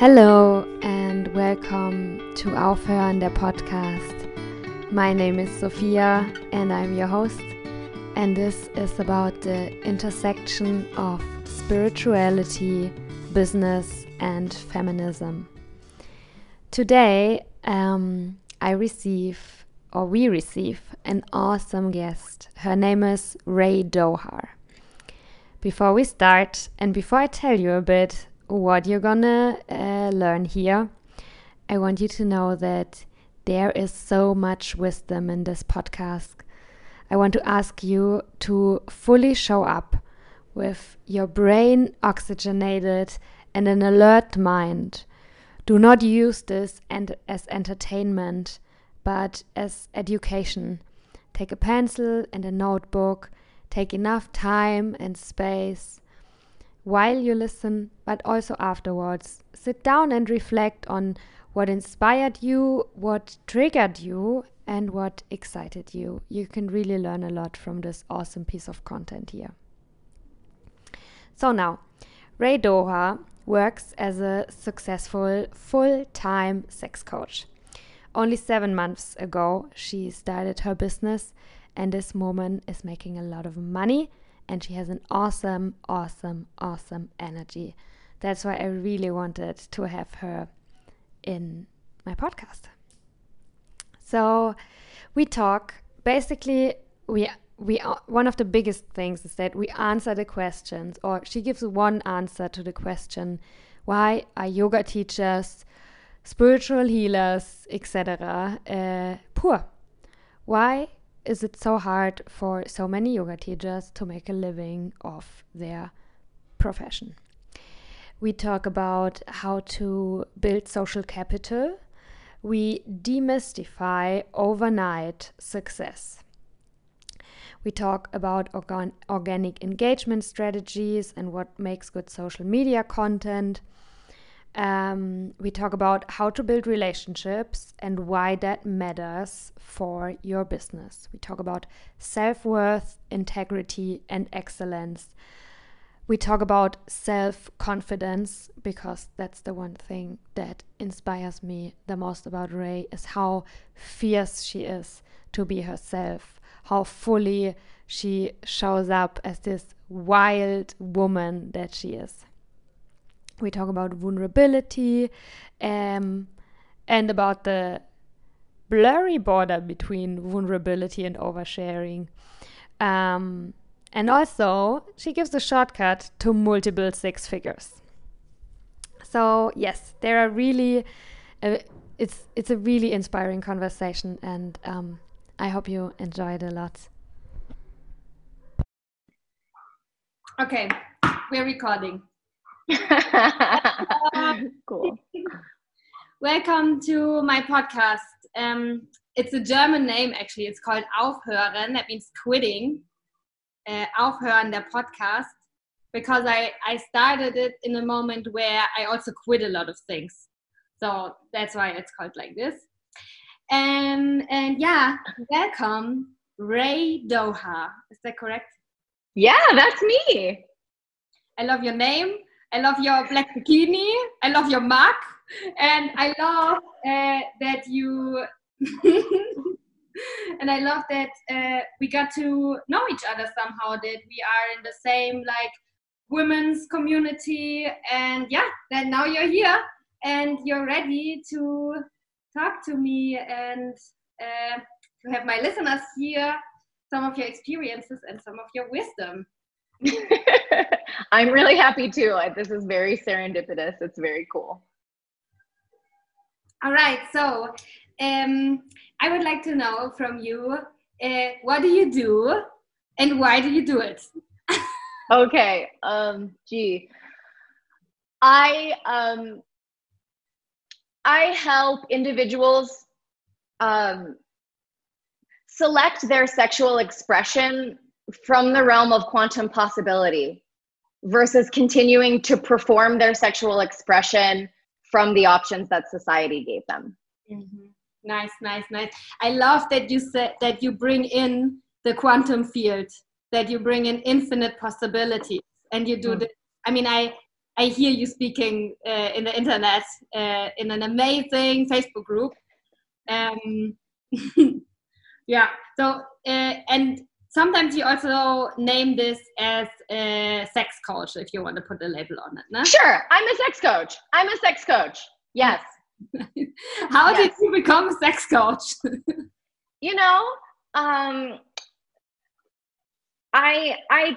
Hello and welcome to Aufhören der Podcast. My name is Sophia and I'm your host. And this is about the intersection of spirituality, business, and feminism. Today, um, I receive, or we receive, an awesome guest. Her name is Ray Dohar. Before we start, and before I tell you a bit what you're gonna uh, learn here, I want you to know that there is so much wisdom in this podcast. I want to ask you to fully show up with your brain oxygenated and an alert mind. Do not use this and as entertainment, but as education. Take a pencil and a notebook, take enough time and space while you listen, but also afterwards. Sit down and reflect on what inspired you, what triggered you, and what excited you. You can really learn a lot from this awesome piece of content here. So now, Ray Doha works as a successful full time sex coach. Only seven months ago, she started her business, and this woman is making a lot of money and she has an awesome, awesome, awesome energy. That's why I really wanted to have her in my podcast. So we talk basically we we are one of the biggest things is that we answer the questions or she gives one answer to the question why are yoga teachers spiritual healers etc uh, poor why is it so hard for so many yoga teachers to make a living of their profession? We talk about how to build social capital. We demystify overnight success. We talk about organ organic engagement strategies and what makes good social media content. Um, we talk about how to build relationships and why that matters for your business. We talk about self worth, integrity, and excellence. We talk about self confidence because that's the one thing that inspires me the most about Ray is how fierce she is to be herself how fully she shows up as this wild woman that she is. We talk about vulnerability um, and about the blurry border between vulnerability and oversharing. Um, and also, she gives a shortcut to multiple six figures. So yes, there are really, uh, it's it's a really inspiring conversation, and um, I hope you enjoyed it a lot. Okay, we're recording. cool. Welcome to my podcast. Um, it's a German name actually. It's called Aufhören. That means quitting. Uh, Aufhören der Podcast because I, I started it in a moment where I also quit a lot of things. So that's why it's called like this. And and yeah, welcome, Ray Doha. Is that correct? Yeah, that's me. I love your name. I love your black bikini. I love your mug, and I love uh, that you. and I love that uh, we got to know each other somehow. That we are in the same like women's community, and yeah, that now you're here and you're ready to talk to me and uh, to have my listeners hear some of your experiences and some of your wisdom. I'm really happy too. This is very serendipitous. It's very cool. All right. So, um, I would like to know from you uh, what do you do and why do you do it? okay. Um, gee. I um, I help individuals um, select their sexual expression from the realm of quantum possibility versus continuing to perform their sexual expression from the options that society gave them. Mm-hmm. Nice, nice, nice. I love that you said that you bring in the quantum field, that you bring in infinite possibilities, and you do mm. the. I mean, I I hear you speaking uh, in the internet uh, in an amazing Facebook group. Um, yeah. So uh, and sometimes you also name this as a sex coach if you want to put a label on it. No? Sure, I'm a sex coach. I'm a sex coach. Yes. How yes. did you become a sex coach? you know, um, I I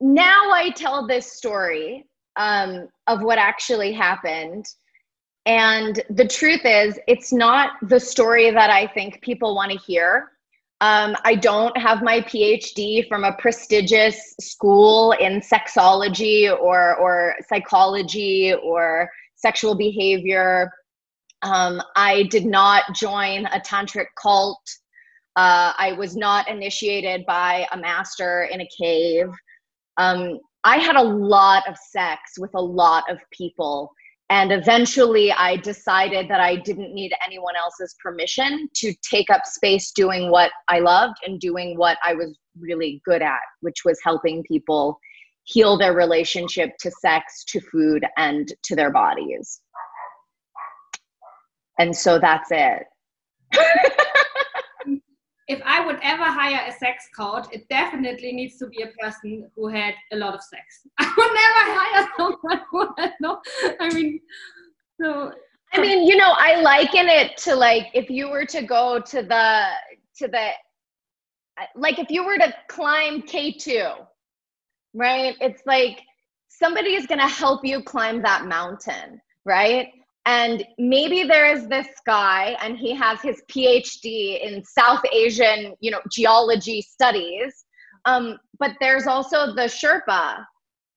now I tell this story um, of what actually happened. And the truth is, it's not the story that I think people want to hear. Um, I don't have my PhD from a prestigious school in sexology or, or psychology or sexual behavior. Um, I did not join a tantric cult. Uh, I was not initiated by a master in a cave. Um, I had a lot of sex with a lot of people and eventually I decided that I didn't need anyone else's permission to take up space doing what I loved and doing what I was really good at, which was helping people heal their relationship to sex, to food, and to their bodies. And so that's it. if I would ever hire a sex coach, it definitely needs to be a person who had a lot of sex. I would never hire someone who had no. I mean, so. I mean, you know, I liken it to like if you were to go to the to the like if you were to climb K two, right? It's like somebody is going to help you climb that mountain, right? And maybe there is this guy and he has his phd in south asian you know geology studies. Um, but there's also the sherpa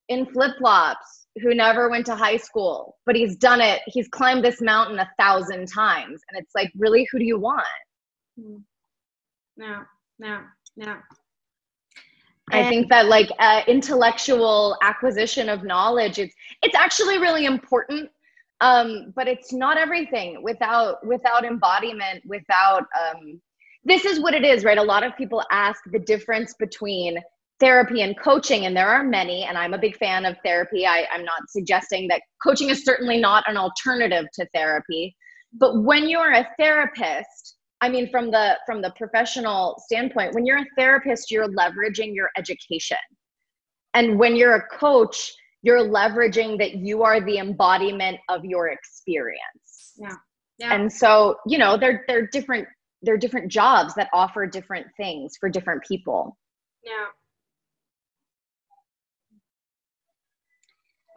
in flip-flops who never went to high school but he's done it. He's climbed this mountain a thousand times and it's like really who do you want? No no no I think that like uh, intellectual acquisition of knowledge, it's it's actually really important um, but it's not everything without without embodiment without um, this is what it is right? A lot of people ask the difference between therapy and coaching and there are many and i'm a big fan of therapy. I, i'm not suggesting that coaching is certainly not an alternative to therapy. But when you're a therapist i mean from the from the professional standpoint when you're a therapist you're leveraging your education. And when you're a coach you're leveraging that you are the embodiment of your experience. Yeah. yeah. And so, you know, they're they're different they're different jobs that offer different things for different people. Yeah.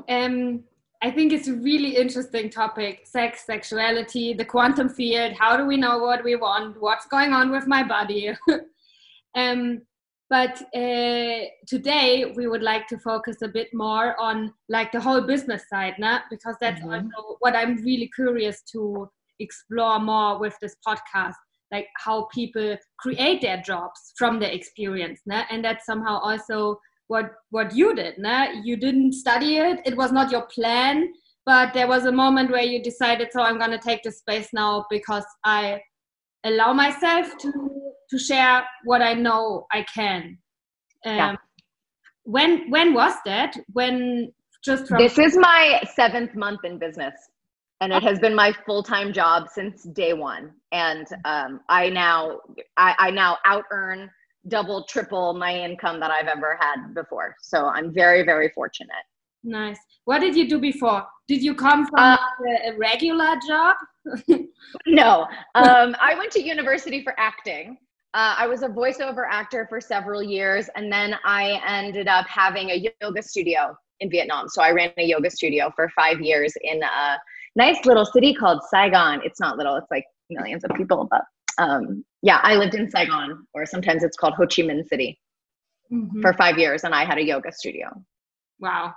Um I think it's a really interesting topic sex, sexuality, the quantum field. How do we know what we want? What's going on with my body? um, but uh, today we would like to focus a bit more on like the whole business side nah? because that's mm-hmm. also what i'm really curious to explore more with this podcast like how people create their jobs from their experience nah? and that's somehow also what what you did nah? you didn't study it it was not your plan but there was a moment where you decided so i'm going to take this space now because i allow myself to to share what I know I can. Um, yeah. When when was that? When just from this is my seventh month in business, and it has been my full time job since day one. And um, I now I, I now out earn double triple my income that I've ever had before. So I'm very very fortunate. Nice. What did you do before? Did you come from uh, a, regular job? no. Um, I went to university for acting. Uh, I was a voiceover actor for several years, and then I ended up having a yoga studio in Vietnam. So I ran a yoga studio for five years in a nice little city called Saigon. It's not little; it's like millions of people. But um, yeah, I lived in Saigon, or sometimes it's called Ho Chi Minh City, mm-hmm. for five years, and I had a yoga studio. Wow.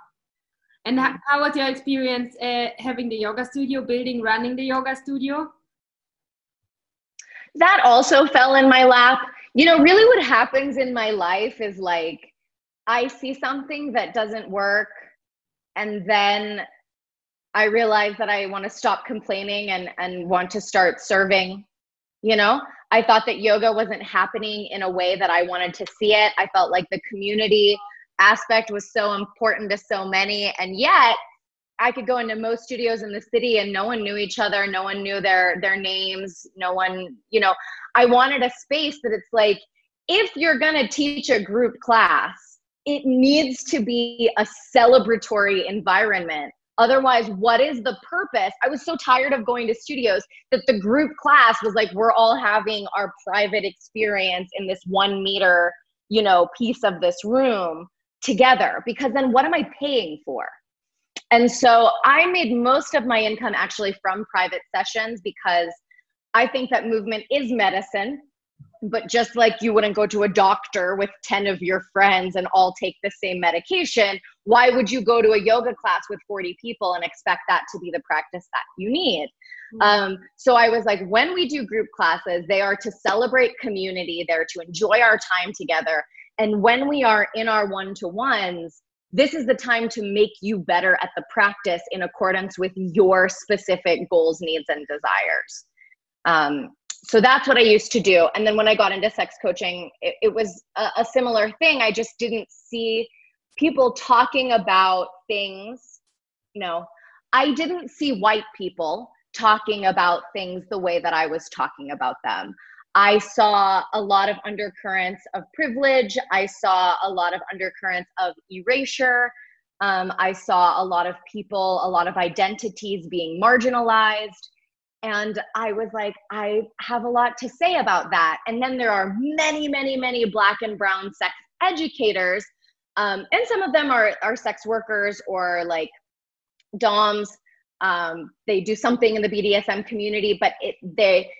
And how, how was your experience uh, having the yoga studio, building, running the yoga studio? That also fell in my lap. You know, really what happens in my life is like I see something that doesn't work and then I realize that I want to stop complaining and and want to start serving, you know? I thought that yoga wasn't happening in a way that I wanted to see it. I felt like the community aspect was so important to so many and yet I could go into most studios in the city and no one knew each other, no one knew their their names, no one, you know, I wanted a space that it's like if you're going to teach a group class, it needs to be a celebratory environment. Otherwise, what is the purpose? I was so tired of going to studios that the group class was like, we're all having our private experience in this one meter, you know, piece of this room together. Because then what am I paying for? And so I made most of my income actually from private sessions because I think that movement is medicine but just like you wouldn't go to a doctor with 10 of your friends and all take the same medication why would you go to a yoga class with 40 people and expect that to be the practice that you need mm-hmm. um, so i was like when we do group classes they are to celebrate community they're to enjoy our time together and when we are in our one-to-ones this is the time to make you better at the practice in accordance with your specific goals needs and desires um, so that's what I used to do. And then when I got into sex coaching, it, it was a, a, similar thing. I just didn't see people talking about things. You know, I didn't see white people talking about things the way that I was talking about them. I saw a lot of undercurrents of privilege. I saw a lot of undercurrents of erasure. Um, I saw a lot of people, a lot of identities being marginalized and I was like, I have a lot to say about that. And then there are many, many, many black and brown sex educators. Um, and some of them are, are sex workers or like DOMs. Um, they do something in the BDSM community, but it, they,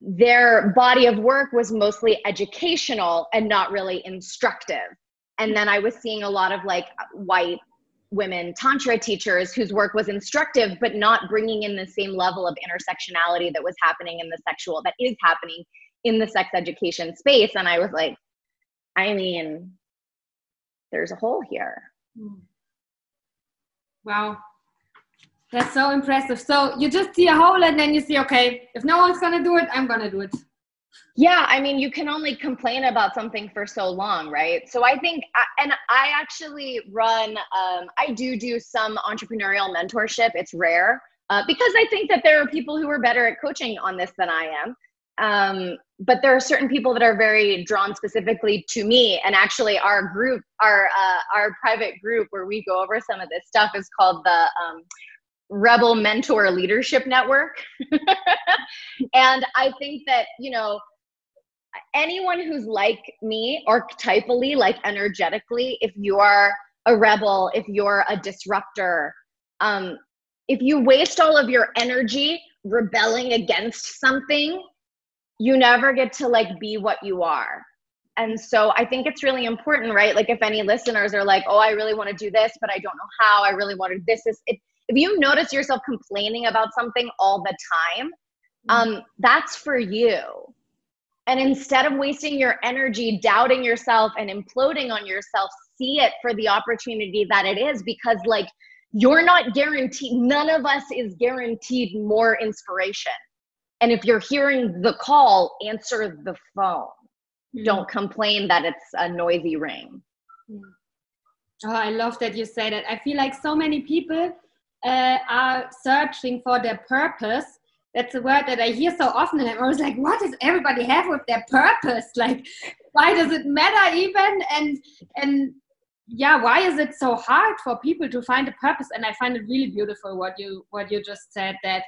their body of work was mostly educational and not really instructive. And then I was seeing a lot of like white women tantra teachers whose work was instructive but not bringing in the same level of intersectionality that was happening in the sexual that is happening in the sex education space and i was like i mean there's a hole here wow that's so impressive so you just see a hole and then you see okay if no one's gonna do it i'm gonna do it yeah, I mean, you can only complain about something for so long, right? So I think, and I actually run, um, I do do some entrepreneurial mentorship. It's rare uh, because I think that there are people who are better at coaching on this than I am. Um, but there are certain people that are very drawn specifically to me. And actually, our group, our uh, our private group where we go over some of this stuff is called the um, Rebel Mentor Leadership Network. and I think that you know anyone who's like me archetypally like energetically if you are a rebel if you're a disruptor um if you waste all of your energy rebelling against something you never get to like be what you are. And so i think it's really important right? Like if any listeners are like oh i really want to do this but i don't know how. I really wanted this. Is if, if you notice yourself complaining about something all the time mm-hmm. um that's for you and instead of wasting your energy doubting yourself and imploding on yourself, see it for the opportunity that it is because, like, you're not guaranteed, none of us is guaranteed more inspiration. And if you're hearing the call, answer the phone. Mm-hmm. Don't complain that it's a noisy ring. Oh, I love that you say that. I feel like so many people uh, are searching for their purpose that's a word that I hear so often, and I'm always like, what does everybody have with their purpose? Like, why does it matter even? And and yeah, why is it so hard for people to find a purpose? And I find it really beautiful what you what you just said that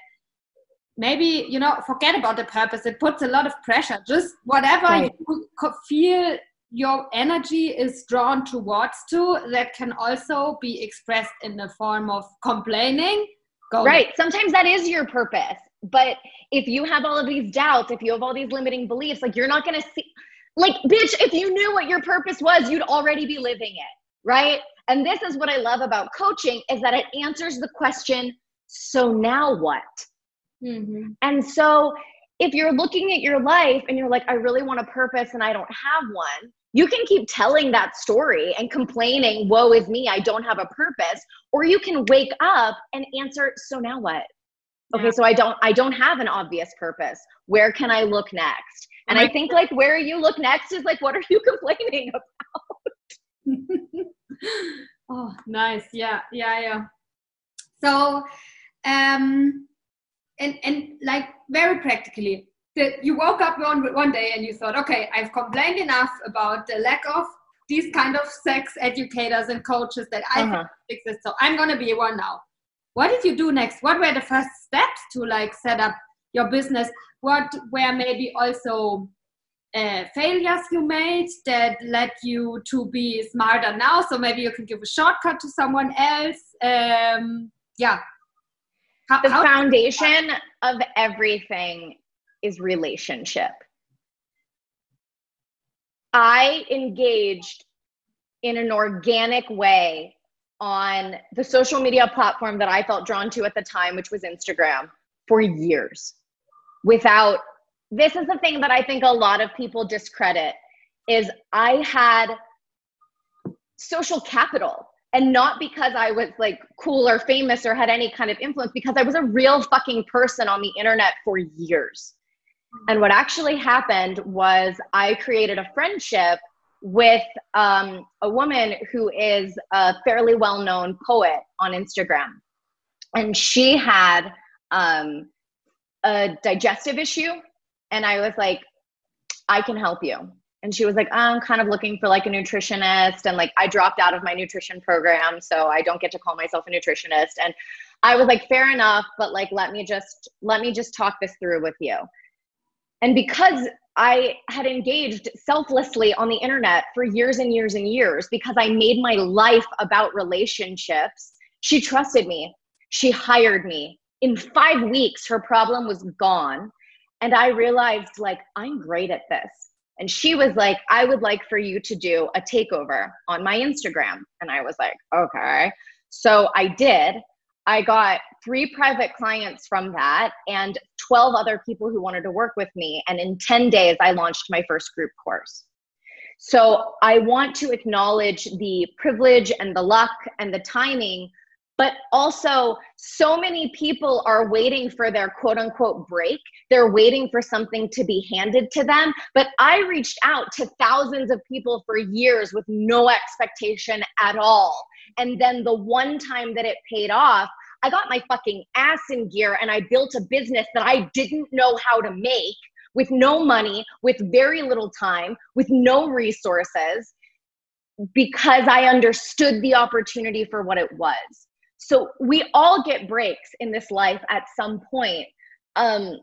maybe you know forget about the purpose. It puts a lot of pressure. Just whatever right. you feel your energy is drawn towards to that can also be expressed in the form of complaining Go right sometimes that is your purpose but if you have all of these doubts, if you have all these limiting beliefs, like you're not going to see, like, bitch, if you knew what your purpose was, you'd already be living it, right? And this is what I love about coaching is that it answers the question, so now what? Mm-hmm. And so if you're looking at your life and you're like, I really want a purpose and I don't have one, you can keep telling that story and complaining, woe is me, I don't have a purpose. Or you can wake up and answer, so now what? okay so i don't i don't have an obvious purpose. Where can i look next? And i think like where you look next is like what are you complaining about? Oh nice. Yeah yeah yeah. So, um, and and like very practically, that you woke up one one day and you thought, okay, I've complained enough about the lack of these kind of sex educators and coaches that I uh-huh. So I'm gonna be one now. What did you do next? What were the first steps to like set up your business? What were maybe also uh, failures you made that led you to be smarter now? So maybe you can give a shortcut to someone else. Um, yeah. How, the how foundation of everything is relationship. I engaged in an organic way on the social media platform that I felt drawn to at the time, which was Instagram, for years without this is the thing that I think a lot of people discredit is I had social capital and not because I was like cool or famous or had any kind of influence because I was a real fucking person on the internet for years. And what actually happened was I created a friendship with um, a woman who is a fairly well known poet on Instagram. And she had um, a digestive issue. And I was like, I can help you. And she was like, I'm kind of looking for like a nutritionist. And like, I dropped out of my nutrition program. So I don't get to call myself a nutritionist. And I was like, fair enough, but like, let me just, let me just talk this through with you. And because I had engaged selflessly on the internet for years and years and years, because I made my life about relationships, she trusted me. She hired me. In five weeks, her problem was gone. And I realized, like, I'm great at this. And she was like, I would like for you to do a takeover on my Instagram. And I was like, okay. So I did. I got three private clients from that and 12 other people who wanted to work with me. And in 10 days, I launched my first group course. So I want to acknowledge the privilege and the luck and the timing, but also so many people are waiting for their quote unquote break. They're waiting for something to be handed to them. But I reached out to thousands of people for years with no expectation at all. And then the one time that it paid off, I got my fucking ass in gear and I built a business that I didn't know how to make with no money, with very little time, with no resources because I understood the opportunity for what it was. So we all get breaks in this life at some point. Um,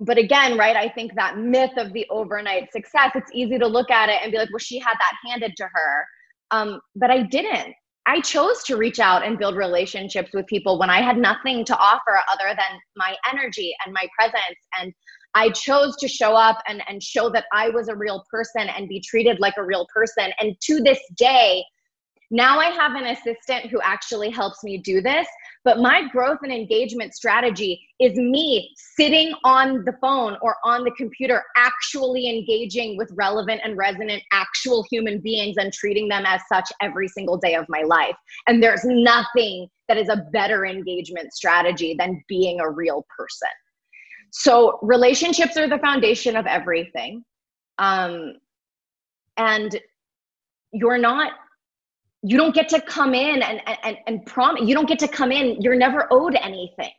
but again, right, I think that myth of the overnight success, it's easy to look at it and be like, well, she had that handed to her. Um, but I didn't. I chose to reach out and build relationships with people when I had nothing to offer other than my energy and my presence. And I chose to show up and, and show that I was a real person and be treated like a real person. And to this day, now I have an assistant who actually helps me do this. But my growth and engagement strategy is me sitting on the phone or on the computer, actually engaging with relevant and resonant actual human beings and treating them as such every single day of my life. And there's nothing that is a better engagement strategy than being a real person. So, relationships are the foundation of everything. Um, and you're not you don't get to come in and and and promise you don't get to come in you're never owed anything.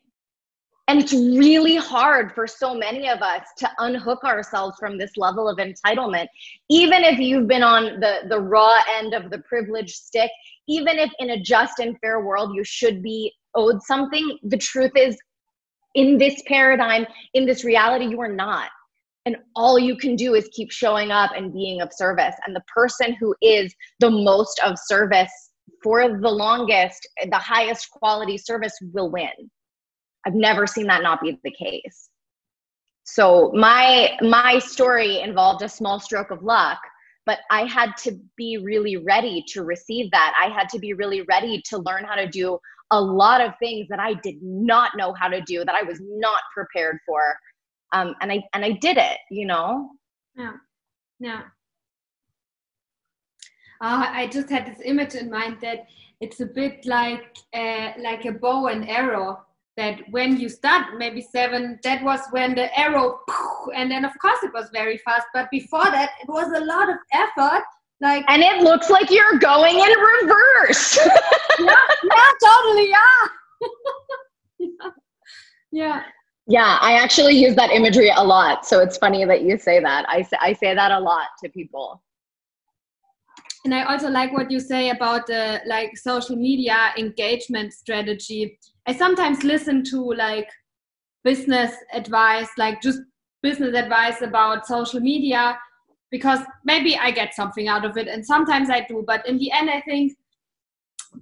And it's really hard for so many of us to unhook ourselves from this level of entitlement. Even if you've been on the the raw end of the privilege stick even if in a just and fair world you should be owed something the truth is in this paradigm in this reality you are not and all you can do is keep showing up and being of service. And the person who is the most of service for the longest the highest quality service will win. I've never seen that not be the case. So my my story involved a small stroke of luck but i had to be really ready to receive that. I had to be really ready to learn how to do a lot of things that i did not know how to do that i was not prepared for um, and I and I did it, you know. Yeah, yeah. Uh, I just had this image in mind that it's a bit like uh, like a bow and arrow. That when you start, maybe seven, that was when the arrow, and then of course it was very fast. But before that, it was a lot of effort. Like and it looks like you're going in reverse. yeah, yeah, totally, yeah. Yeah. Yeah, I actually use that imagery a lot. So it's funny that you say that. I say, I say that a lot to people. And I also like what you say about the like social media engagement strategy. I sometimes listen to like business advice, like just business advice about social media because maybe I get something out of it and sometimes I do. But in the end, I think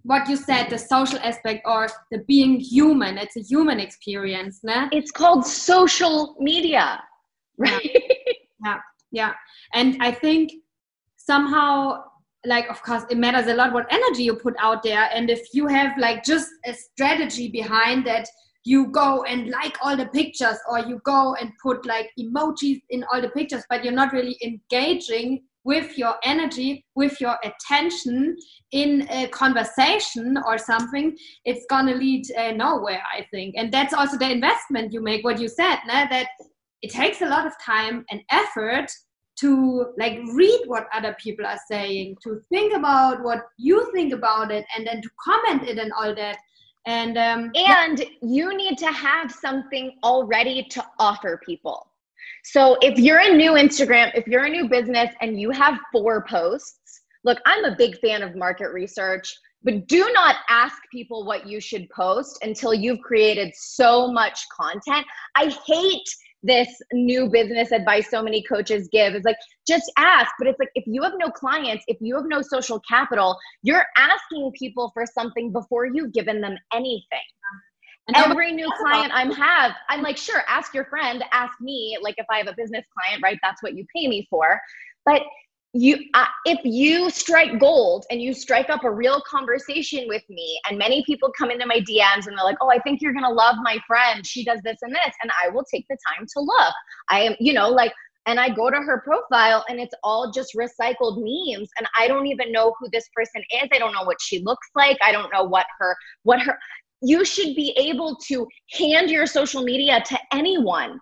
what you said, the social aspect or the being human, it's a human experience. Ne? It's called social media, right? Yeah. yeah, yeah. And I think somehow like of course it matters a lot what energy you put out there and if you have like just a strategy behind that you go and like all the pictures or you go and put like emojis in all the pictures but you're not really engaging with your energy with your attention in a conversation or something it's gonna lead uh, nowhere i think and that's also the investment you make what you said nah? that it takes a lot of time and effort to like read what other people are saying to think about what you think about it and then to comment it and all that and um, and you need to have something already to offer people so if you're a new instagram if you're a new business and you have four posts look i'm a big fan of market research but do not ask people what you should post until you've created so much content. I hate this new business advice so many coaches give. Is like just ask. But it's like if you have no clients if you have no social capital you're asking people for something before you've given them anything every new client i'm have i'm like sure ask your friend ask me like if i have a business client right that's what you pay me for. But you uh, if you strike gold and you strike up a real conversation with me and many people come into my dms and they're like oh i think you're gonna love my friend. She does this and this and i will take the time to look. I am you know like and i go to her profile and it's all just recycled memes and i don't even know who this person is. I don't know what she looks like. I don't know what her what her you should be able to hand your social media to anyone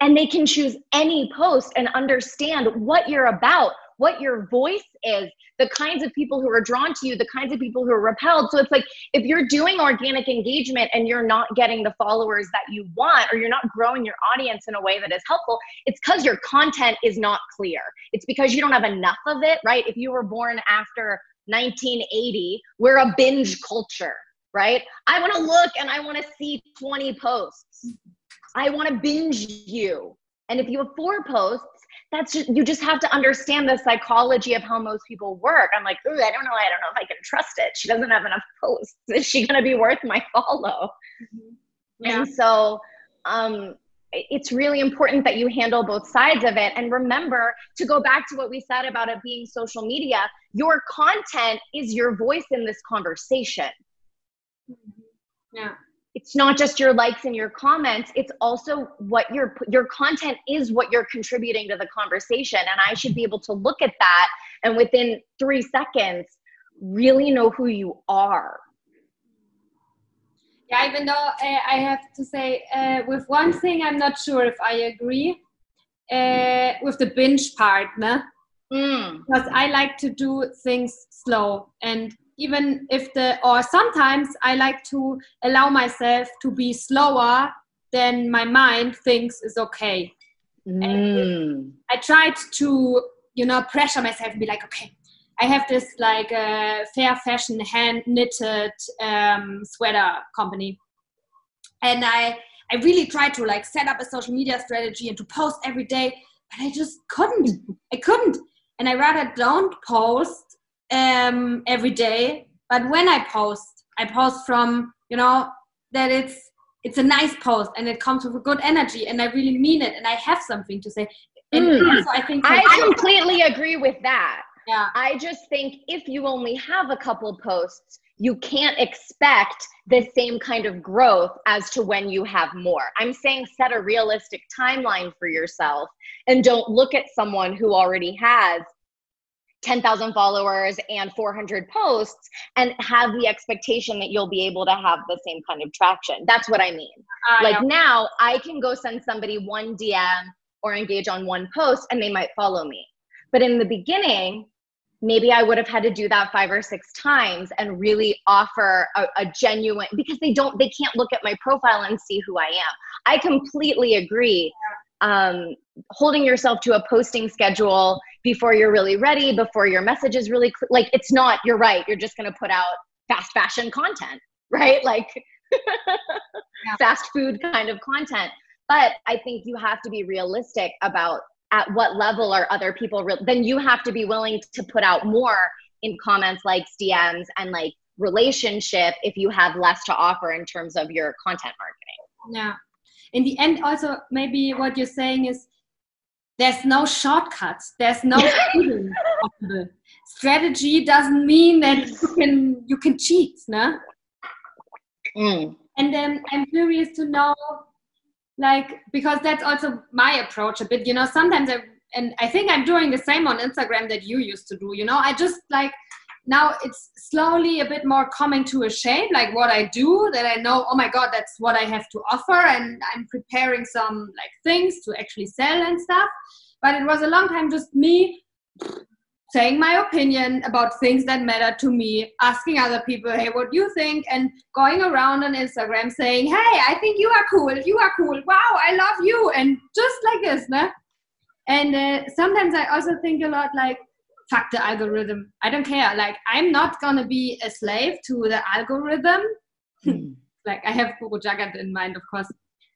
and they can choose any post and understand what you're about, what your voice is, the kinds of people who are drawn to you, the kinds of people who are repelled. So it's like if you're doing organic engagement and you're not getting the followers that you want, or you're not growing your audience in a way that is helpful, it's because your content is not clear. It's because you don't have enough of it, right? If you were born after 1980, we're a binge culture, right? I want to look and I want to see 20 posts. I want to binge you. And if you have four posts, that's just you just have to understand the psychology of how most people work. I'm like, ooh, I don't know, I don't know if I can trust it. She doesn't have enough posts. Is she gonna be worth my follow? Mm-hmm. Yeah. And so um it's really important that you handle both sides of it. And remember to go back to what we said about it being social media, your content is your voice in this conversation. Mm-hmm. Yeah it's not just your likes and your comments it's also what your your content is what you're contributing to the conversation and i should be able to look at that and within 3 seconds really know who you are yeah even though uh, i have to say uh, with one thing i'm not sure if i agree uh, with the binge part no? mm. because i like to do things slow and even if the or sometimes i like to allow myself to be slower than my mind thinks is okay. Mm. i tried to you know pressure myself and be like okay i have this like uh, fair fashion hand knitted um, sweater company. And i i really tried to like set up a social media strategy and to post every day but i just couldn't. I couldn't. And i rather don't post um, every day. But when I post, I post from you know that it's it's a nice post and it comes with a good energy and I really mean it and I have something to say. And mm. I think I completely agree with that. Yeah. I just think if you only have a couple posts, you can't expect the same kind of growth as to when you have more. I'm saying set a realistic timeline for yourself and don't look at someone who already has 10,000 followers and 400 posts and have the expectation that you'll be able to have the same kind of traction. That's what I mean. Uh, like now, I can go send somebody one DM or engage on one post and they might follow me. But in the beginning, maybe I would have had to do that five or six times and really offer a, a, genuine because they don't they can't look at my profile and see who I am. I completely agree. Um, holding yourself to a posting schedule before you're really ready, before your message is really cl- like it's not. You're right. You're just going to put out fast fashion content, right? Like yeah. fast food kind of content. But I think you have to be realistic about at what level are other people re- then you have to be willing to put out more in comments likes dms and like relationship if you have less to offer in terms of your content marketing yeah in the end also maybe what you're saying is there's no shortcuts there's no strategy doesn't mean that you can you can cheat no mm. and then i'm curious to know like because that's also my approach a bit you know sometimes i and i think i'm doing the same on instagram that you used to do you know? I just like now it's slowly a bit more coming to a shape like what i do that i know oh my god that's what i have to offer and i'm preparing some like things to actually sell and stuff but it was a long time just me saying my opinion about things that matter to me, asking other people, hey, what do you think? And going around on Instagram saying, hey, I think you are cool, you are cool, wow, I love you, and just like this, ne? And uh, sometimes I also think a lot like, fuck the algorithm. I don't care. Like, I'm not gonna be a slave to the algorithm. Mm. like, I have Guru Jagat in mind, of course.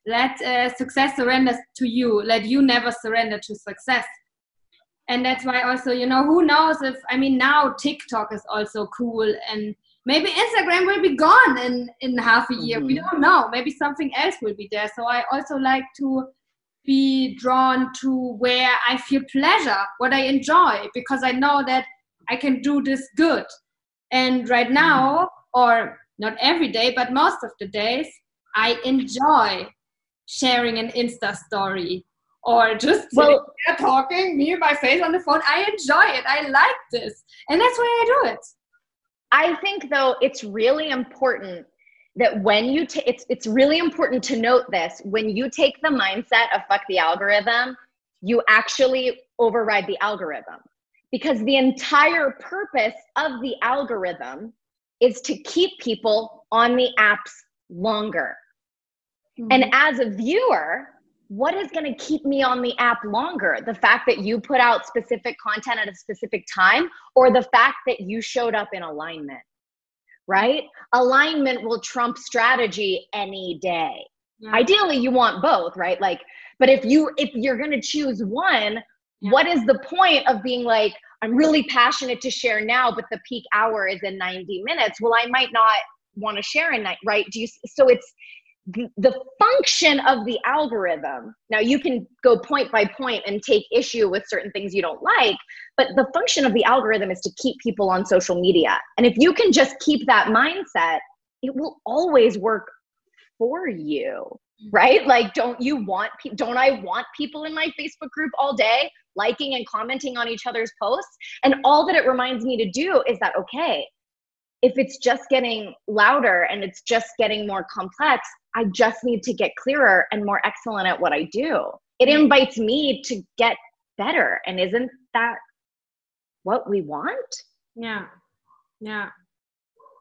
Let uh, success surrender to you. Let you never surrender to success and that's why also you know who knows if i mean now tiktok is also cool and maybe instagram will be gone in in half a year mm-hmm. we don't know maybe something else will be there so i also like to be drawn to where i feel pleasure what i enjoy because i know that i can do this good and right now or not every day but most of the days i enjoy sharing an insta story or just well, talking, me and my face on the phone. I enjoy it. I like this. And that's why I do it. I think though it's really important that when you take it's it's really important to note this when you take the mindset of fuck the algorithm, you actually override the algorithm. Because the entire purpose of the algorithm is to keep people on the apps longer. Mm-hmm. And as a viewer, what is going to keep me on the app longer? The fact that you put out specific content at a specific time or the fact that you showed up in alignment, right? Alignment will trump strategy any day. Yeah. Ideally, you want both, right? Like, but if you if you're going to choose one, yeah. what is the point of being like I'm really passionate to share now, but the peak hour is in 90 minutes? Well, I might not want to share in night, right? Do you so it's the function of the algorithm. Now you can go point by point and take issue with certain things you don't like but the function of the algorithm is to keep people on social media. And if you can just keep that mindset it will always work for you mm-hmm. right? Like don't you want pe- don't i want people in my facebook group all day liking and commenting on each other's posts? And all that it reminds me to do is that okay if it's just getting louder and it's just getting more complex I just need to get clearer and more excellent at what I do. It invites me to get better. And isn't that what we want? Yeah. Yeah.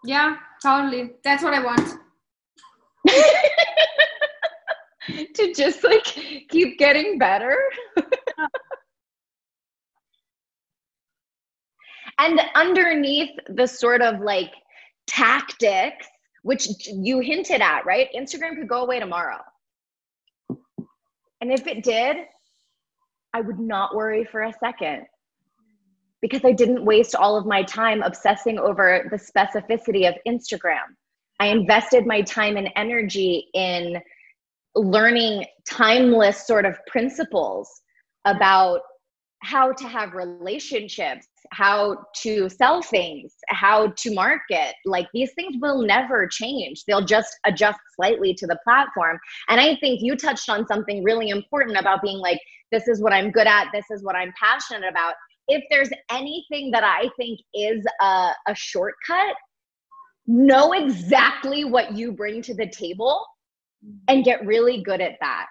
Yeah, totally. That's what I want. to just like keep getting better. and underneath the sort of like tactics which you hinted at, right? Instagram could go away tomorrow. And if it did, I would not worry for a second because I didn't waste all of my time obsessing over the specificity of Instagram. I invested my time and energy in learning timeless sort of principles about how to have relationships how to sell things, how to market. Like these things will never change. They'll just adjust slightly to the platform. And I think you touched on something really important about being like, this is what I'm good at, this is what I'm passionate about. If there's anything that I think is a, a shortcut, know exactly what you bring to the table and get really good at that.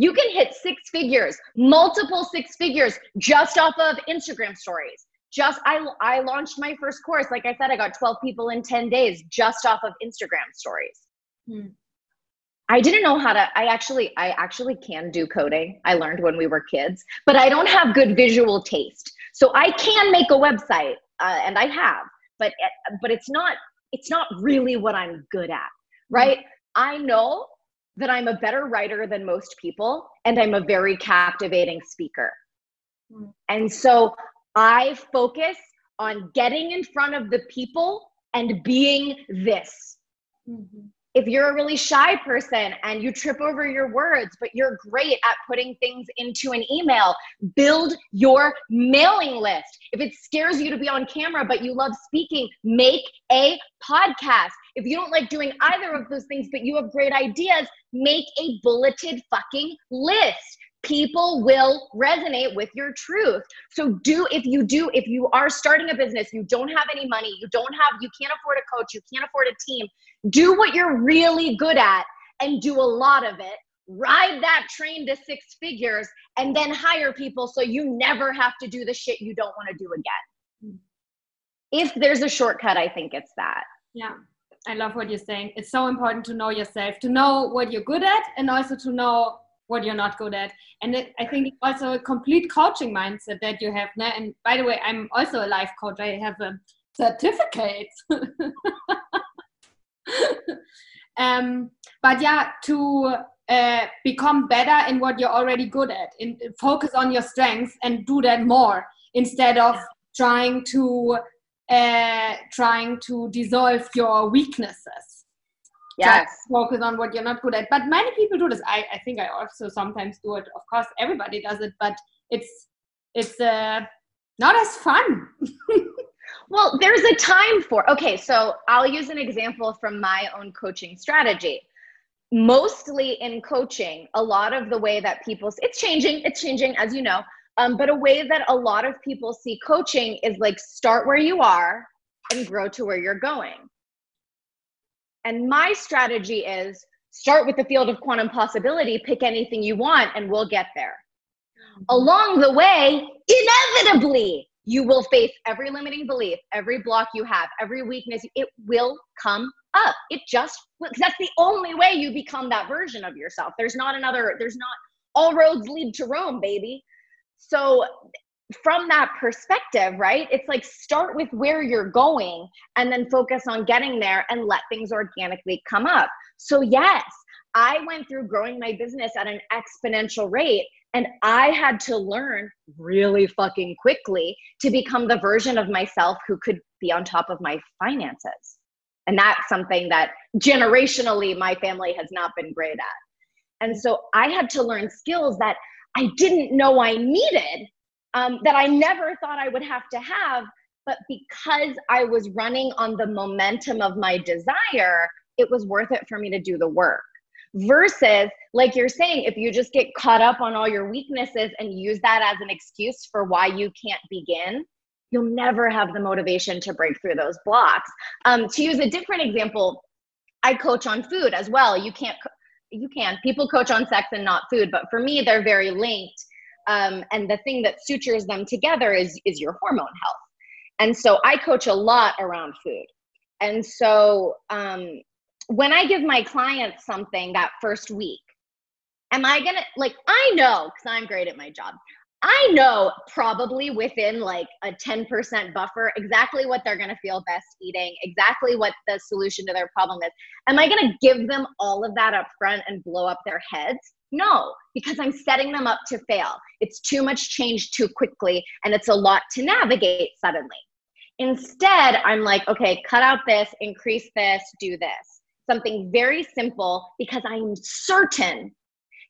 You can hit six figures, multiple six figures just off of Instagram stories just I I launched my first course. Like I said, I got 12 people in 10 days just off of Instagram stories. Hmm. I didn't know how to I actually I actually can do coding. I learned when we were kids, but I don't have good visual taste. So I can make a website uh, and I have, but but it's not it's not really what I'm good at, right? Hmm. I know that I'm a better writer than most people and I'm a very captivating speaker. Hmm. And so I focus on getting in front of the people and being this. Mm-hmm. If you're a really shy person and you trip over your words, but you're great at putting things into an email, build your mailing list. If it scares you to be on camera, but you love speaking, make a podcast. If you don't like doing either of those things, but you have great ideas, make a bulleted fucking list people will resonate with your truth. So do if you do if you are starting a business, you don't have any money, you don't have you can't afford a coach, you can't afford a team, do what you're really good at and do a lot of it. Ride that train to six figures and then hire people so you never have to do the shit you don't want to do again. If there's a shortcut, I think it's that. Yeah. I love what you're saying. It's so important to know yourself, to know what you're good at, and also to know what you're not good at. And it, I think also a complete coaching mindset that you have. Now. And by the way, I'm also a life coach. I have um, a certificate. um, but yeah, to uh, become better in what you're already good at, in, focus on your strengths and do that more instead of trying to uh, trying to dissolve your weaknesses. Yes. focus on what you're not good at. But many people do this. I, I think i also sometimes do it. Of course everybody does it but it's it's uh, not as fun well there's a time for okay so i'll use an example from my own coaching strategy mostly in coaching a lot of the way that people it's changing it's changing as you know um, but a way that a lot of people see coaching is like start where you are and grow to where you're going and my strategy is start with the field of quantum possibility, pick anything you want, and we'll get there. Mm-hmm. Along the way, inevitably, you will face every limiting belief, every block you have, every weakness. It will come up. It just, that's the only way you become that version of yourself. There's not another, there's not, all roads lead to Rome, baby. So from that perspective, right? It's like start with where you're going and then focus on getting there and let things organically come up. So, yes, I went through growing my business at an exponential rate and I had to learn really fucking quickly to become the version of myself who could be on top of my finances. And that's something that generationally my family has not been great at. And so I had to learn skills that I didn't know I needed um, that I never thought I would have to have. But because I was running on the momentum of my desire, it was worth it for me to do the work. Versus, like you're saying, if you just get caught up on all your weaknesses and use that as an excuse for why you can't begin, you'll never have the motivation to break through those blocks. Um, to use a different example, I coach on food as well. You can't, you can. People coach on sex and not food, but for me, they're very linked um, and the thing that sutures them together is is your hormone health and so i coach a lot around food and so um, when i give my clients something that first week am i gonna like i know because i'm great at my job I know probably within like a 10% buffer exactly what they're going to feel best eating, exactly what the solution to their problem is. Am I going to give them all of that up front and blow up their heads? No, because I'm setting them up to fail. It's too much change too quickly and it's a lot to navigate suddenly. Instead, I'm like, okay, cut out this, increase this, do this. Something very simple because I'm certain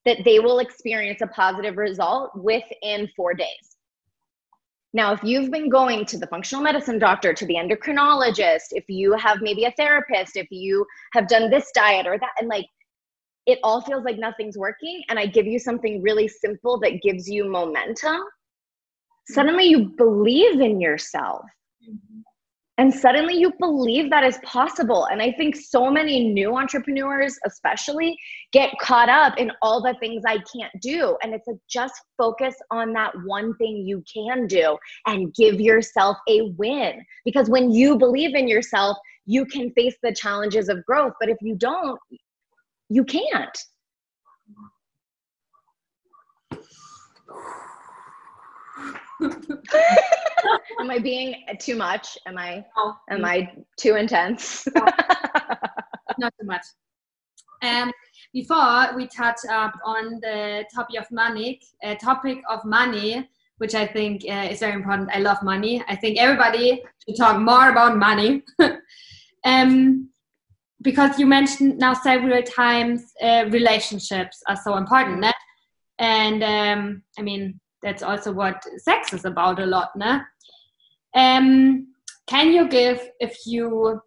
that they will experience a positive result within four days. Now, if you've been going to the functional medicine doctor, to the endocrinologist, if you have maybe a therapist, if you have done this diet or that, and like it all feels like nothing's working, and I give you something really simple that gives you momentum, suddenly you believe in yourself. And suddenly you believe that is possible. And i think so many new entrepreneurs especially get caught up in all the things i can't do. And it's like just focus on that one thing you can do and give yourself a win. Because when you believe in yourself you can face the challenges of growth. But if you don't you can't am I being too much? Am I oh. am I too intense? Not too much. Um, before we touch up on the topic of money, uh, topic of money, which I think uh, is very important. I love money. I think everybody should talk more about money. um, because you mentioned now several times uh, relationships are so important, né? and um, I mean that's also what sex is about a lot, né? Um, can you give if you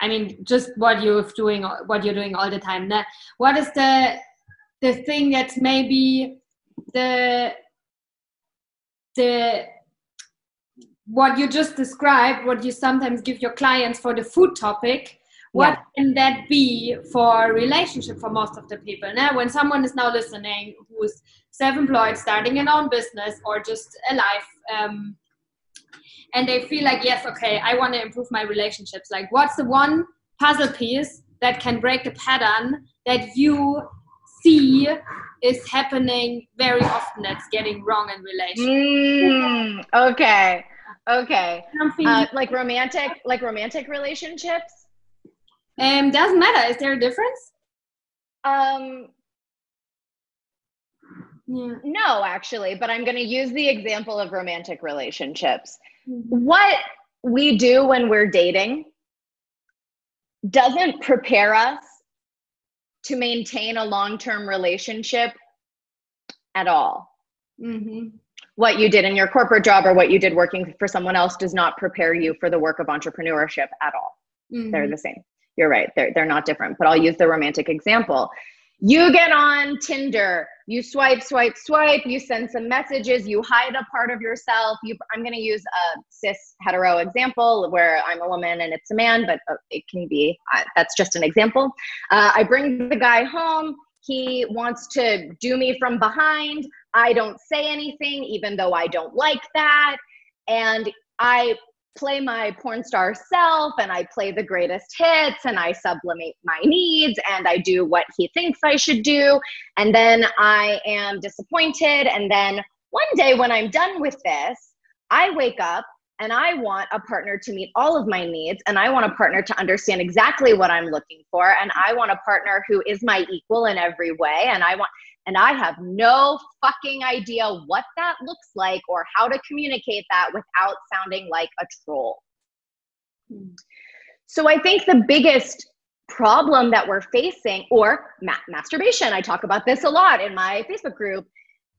I mean, just what you're doing, what you're doing all the time. Né? What is the the thing that's maybe the the what you just described, what you sometimes give your clients for the food topic? What yeah. can that be for relationship for most of the people? Now, when someone is now listening who's self-employed, starting an own business, or just alive, um, and they feel like, yes, okay, I want to improve my relationships. Like, what's the one puzzle piece that can break the pattern that you see is happening very often that's getting wrong in relationships? Mm, okay. Okay. Uh, like romantic, like romantic relationships. Um, doesn't matter. Is there a difference? Um, yeah. No, actually, but I'm going to use the example of romantic relationships. Mm-hmm. What we do when we're dating doesn't prepare us to maintain a long term relationship at all. Mm-hmm. What you did in your corporate job or what you did working for someone else does not prepare you for the work of entrepreneurship at all. Mm-hmm. They're the same. You're right. They're, they're not different. But I'll use the romantic example. You get on Tinder, you swipe, swipe, swipe, you send some messages, you hide a part of yourself. You, I'm going to use a cis hetero example where I'm a woman and it's a man, but uh, it can be, that's just an example. Uh, I bring the guy home. He wants to do me from behind. I don't say anything, even though I don't like that. And I play my porn star self and I play the greatest hits and I sublimate my needs and I do what he thinks I should do. And then I am disappointed. And then one day when I'm done with this, I wake up and I want a partner to meet all of my needs and I want a partner to understand exactly what I'm looking for and I want a partner who is my equal in every way and I want and I have no fucking idea what that looks like or how to communicate that without sounding like a troll. So I think the biggest problem that we're facing, or ma- masturbation, I talk about this a lot in my Facebook group.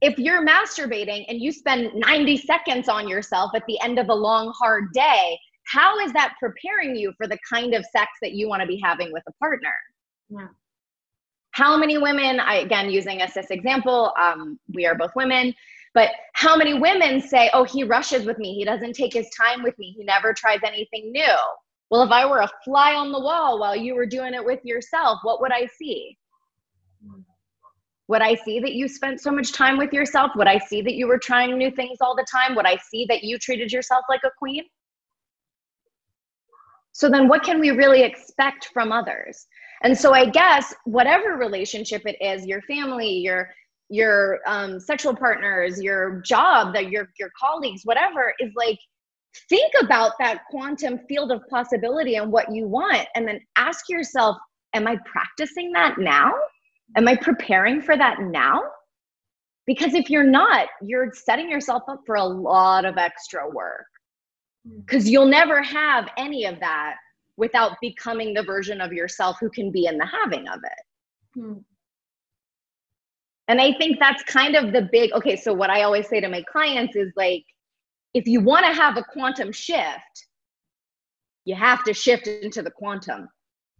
If you're masturbating and you spend 90 seconds on yourself at the end of a long, hard day, how is that preparing you for the kind of sex that you want to be having with a partner? Yeah how many women I, again using a cis example um, we are both women but how many women say oh he rushes with me. He doesn't take his time with me. He never tries anything new. Well if i were a fly on the wall while you were doing it with yourself what would i see? Would i see that you spent so much time with yourself? Would i see that you were trying new things all the time? Would i see that you treated yourself like a queen? So then what can we really expect from others and so I guess whatever relationship it is, your family, your your um, sexual partners, your job, that your your colleagues, whatever, is like think about that quantum field of possibility and what you want, and then ask yourself, am I practicing that now? Am I preparing for that now? Because if you're not, you're setting yourself up for a lot of extra work. Because hmm. you'll never have any of that without becoming the version of yourself who can be in the having of it. Hmm. And I think that's kind of the big okay. So, what I always say to my clients is like, if you want to have a quantum shift, you have to shift into the quantum.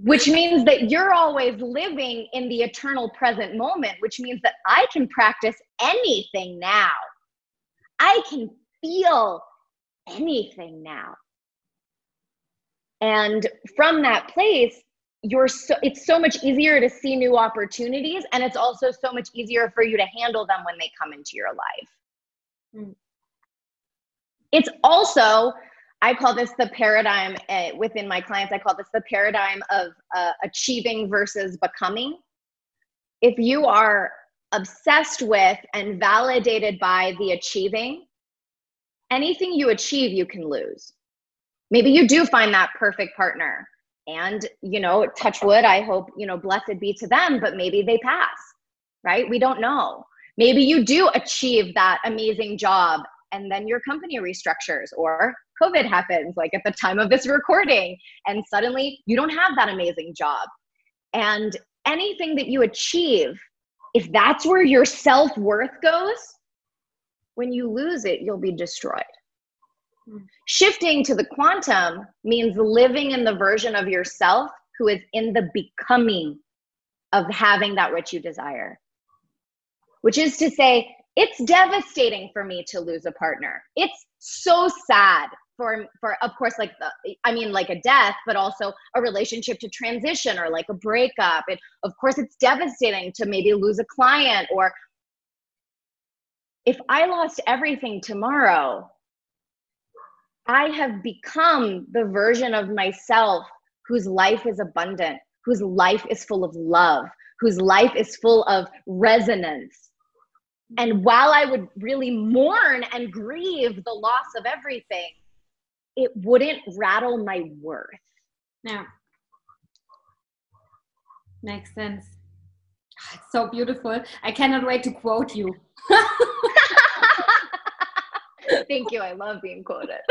which means that you're always living in the eternal present moment, which means that I can practice anything now. I can feel anything now. And from that place, you're so it's so much easier to see new opportunities and it's also so much easier for you to handle them when they come into your life. Mm. It's also I call this the paradigm uh, within my clients. I call this the paradigm of uh, achieving versus becoming. If you are obsessed with and validated by the achieving, anything you achieve, you can lose. Maybe you do find that perfect partner. And, you know, touch wood, I hope, you know, blessed be to them, but maybe they pass, right? We don't know. Maybe you do achieve that amazing job and then your company restructures or COVID happens, like at the time of this recording, and suddenly you don't have that amazing job. And anything that you achieve, if that's where your self worth goes, when you lose it, you'll be destroyed. Shifting to the quantum means living in the version of yourself who is in the becoming of having that which you desire. Which is to say, it's devastating for me to lose a partner. It's so sad for for of course like the, i mean like a death but also a relationship to transition or like a breakup of course it's devastating to maybe lose a client or if i lost everything tomorrow i have become the version of myself whose life is abundant whose life is full of love whose life is full of resonance and while i would really mourn and grieve the loss of everything it wouldn't rattle my worth. Yeah. Makes sense. Ah, it's so beautiful. I cannot wait to quote you. Thank you. I love being quoted.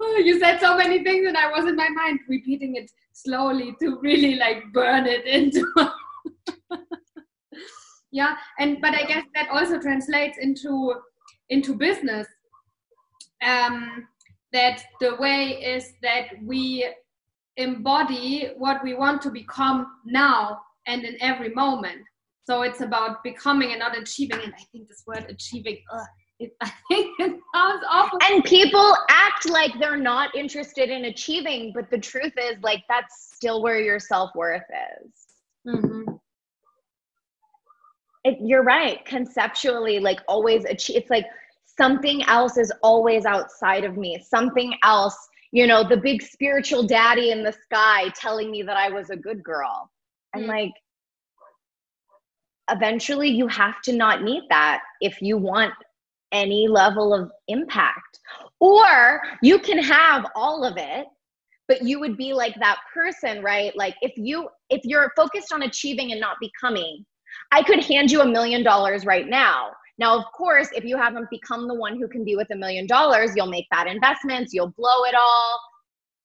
oh, you said so many things, and I was in my mind repeating it slowly to really like burn it into. yeah, and but I guess that also translates into into business um, that the way is that we embody what we want to become now and in every moment so it's about becoming and not achieving and i think this word achieving uh, it, i think it sounds awful. And people act like they're not interested in achieving but the truth is like that's still where your self-worth is. Mm-hmm. it, you're right. Conceptually like always achieve it's like something else is always outside of me. Something else you know the big spiritual daddy in the sky telling me that i was a good girl. And mm. like eventually you have to not need that if you want any level of impact. Or you can have all of it but you would be like that person right? Like if you if you're focused on achieving and not becoming i could hand you a million dollars right now. Now, of course, if you haven't become the one who can be with a million dollars, you'll make bad investments, you'll blow it all,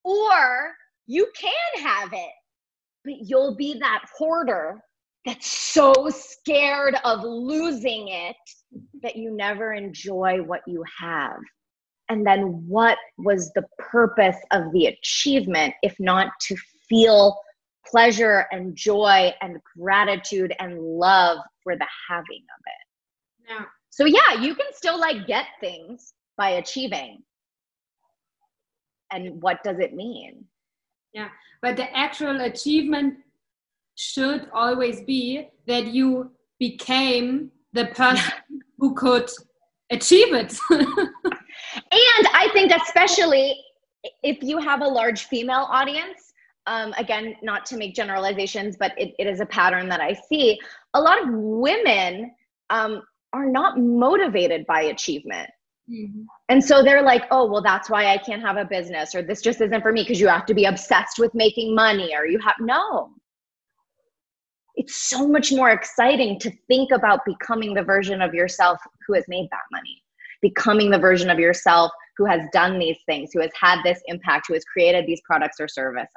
or you can have it, but you'll be that hoarder that's so scared of losing it that you never enjoy what you have. And then, what was the purpose of the achievement if not to feel pleasure and joy and gratitude and love for the having of it? Yeah. So yeah, you can still like get things by achieving. And what does it mean? Yeah, but the actual achievement should always be that you became the person who could achieve it. and I think especially if you have a large female audience, um, again, not to make generalizations, but it, it is a pattern that I see. A lot of women um, are not motivated by achievement. Mm-hmm. And so they're like, oh, well, that's why I can't have a business, or this just isn't for me because you have to be obsessed with making money, or you have no. It's so much more exciting to think about becoming the version of yourself who has made that money, becoming the version of yourself who has done these things, who has had this impact, who has created these products or services.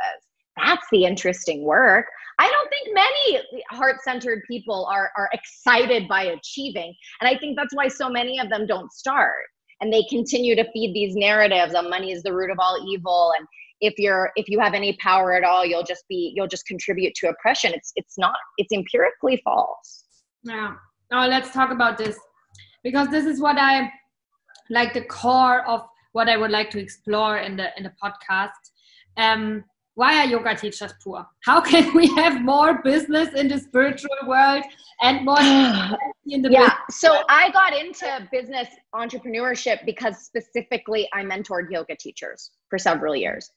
That's the interesting work. I don't think many heart centered people are, are excited by achieving. And I think that's why so many of them don't start. And they continue to feed these narratives of money is the root of all evil. And if you're if you have any power at all, you'll just be you'll just contribute to oppression. It's it's not, it's empirically false. Yeah. Now let's talk about this because this is what I like the core of what I would like to explore in the in the podcast. Um, why are yoga teachers poor? How can we have more business in the spiritual world and more in the yeah? So I got into business entrepreneurship because specifically I mentored yoga teachers for several years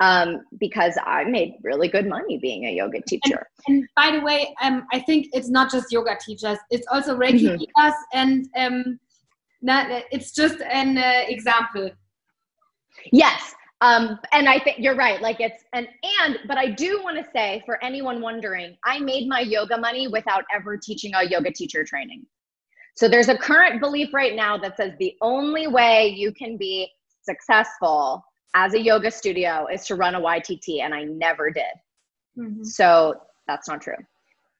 um, because I made really good money being a yoga teacher. And, and by the way, um, I think it's not just yoga teachers; it's also Reiki mm-hmm. teachers, and um, not, it's just an uh, example. Yes, um, and I think you're right. Like it's and and but I do want to say for anyone wondering, I made my yoga money without ever teaching a yoga teacher training. So there's a current belief right now that says the only way you can be successful as a yoga studio is to run a YTT, and I never did. Mm-hmm. So that's not true.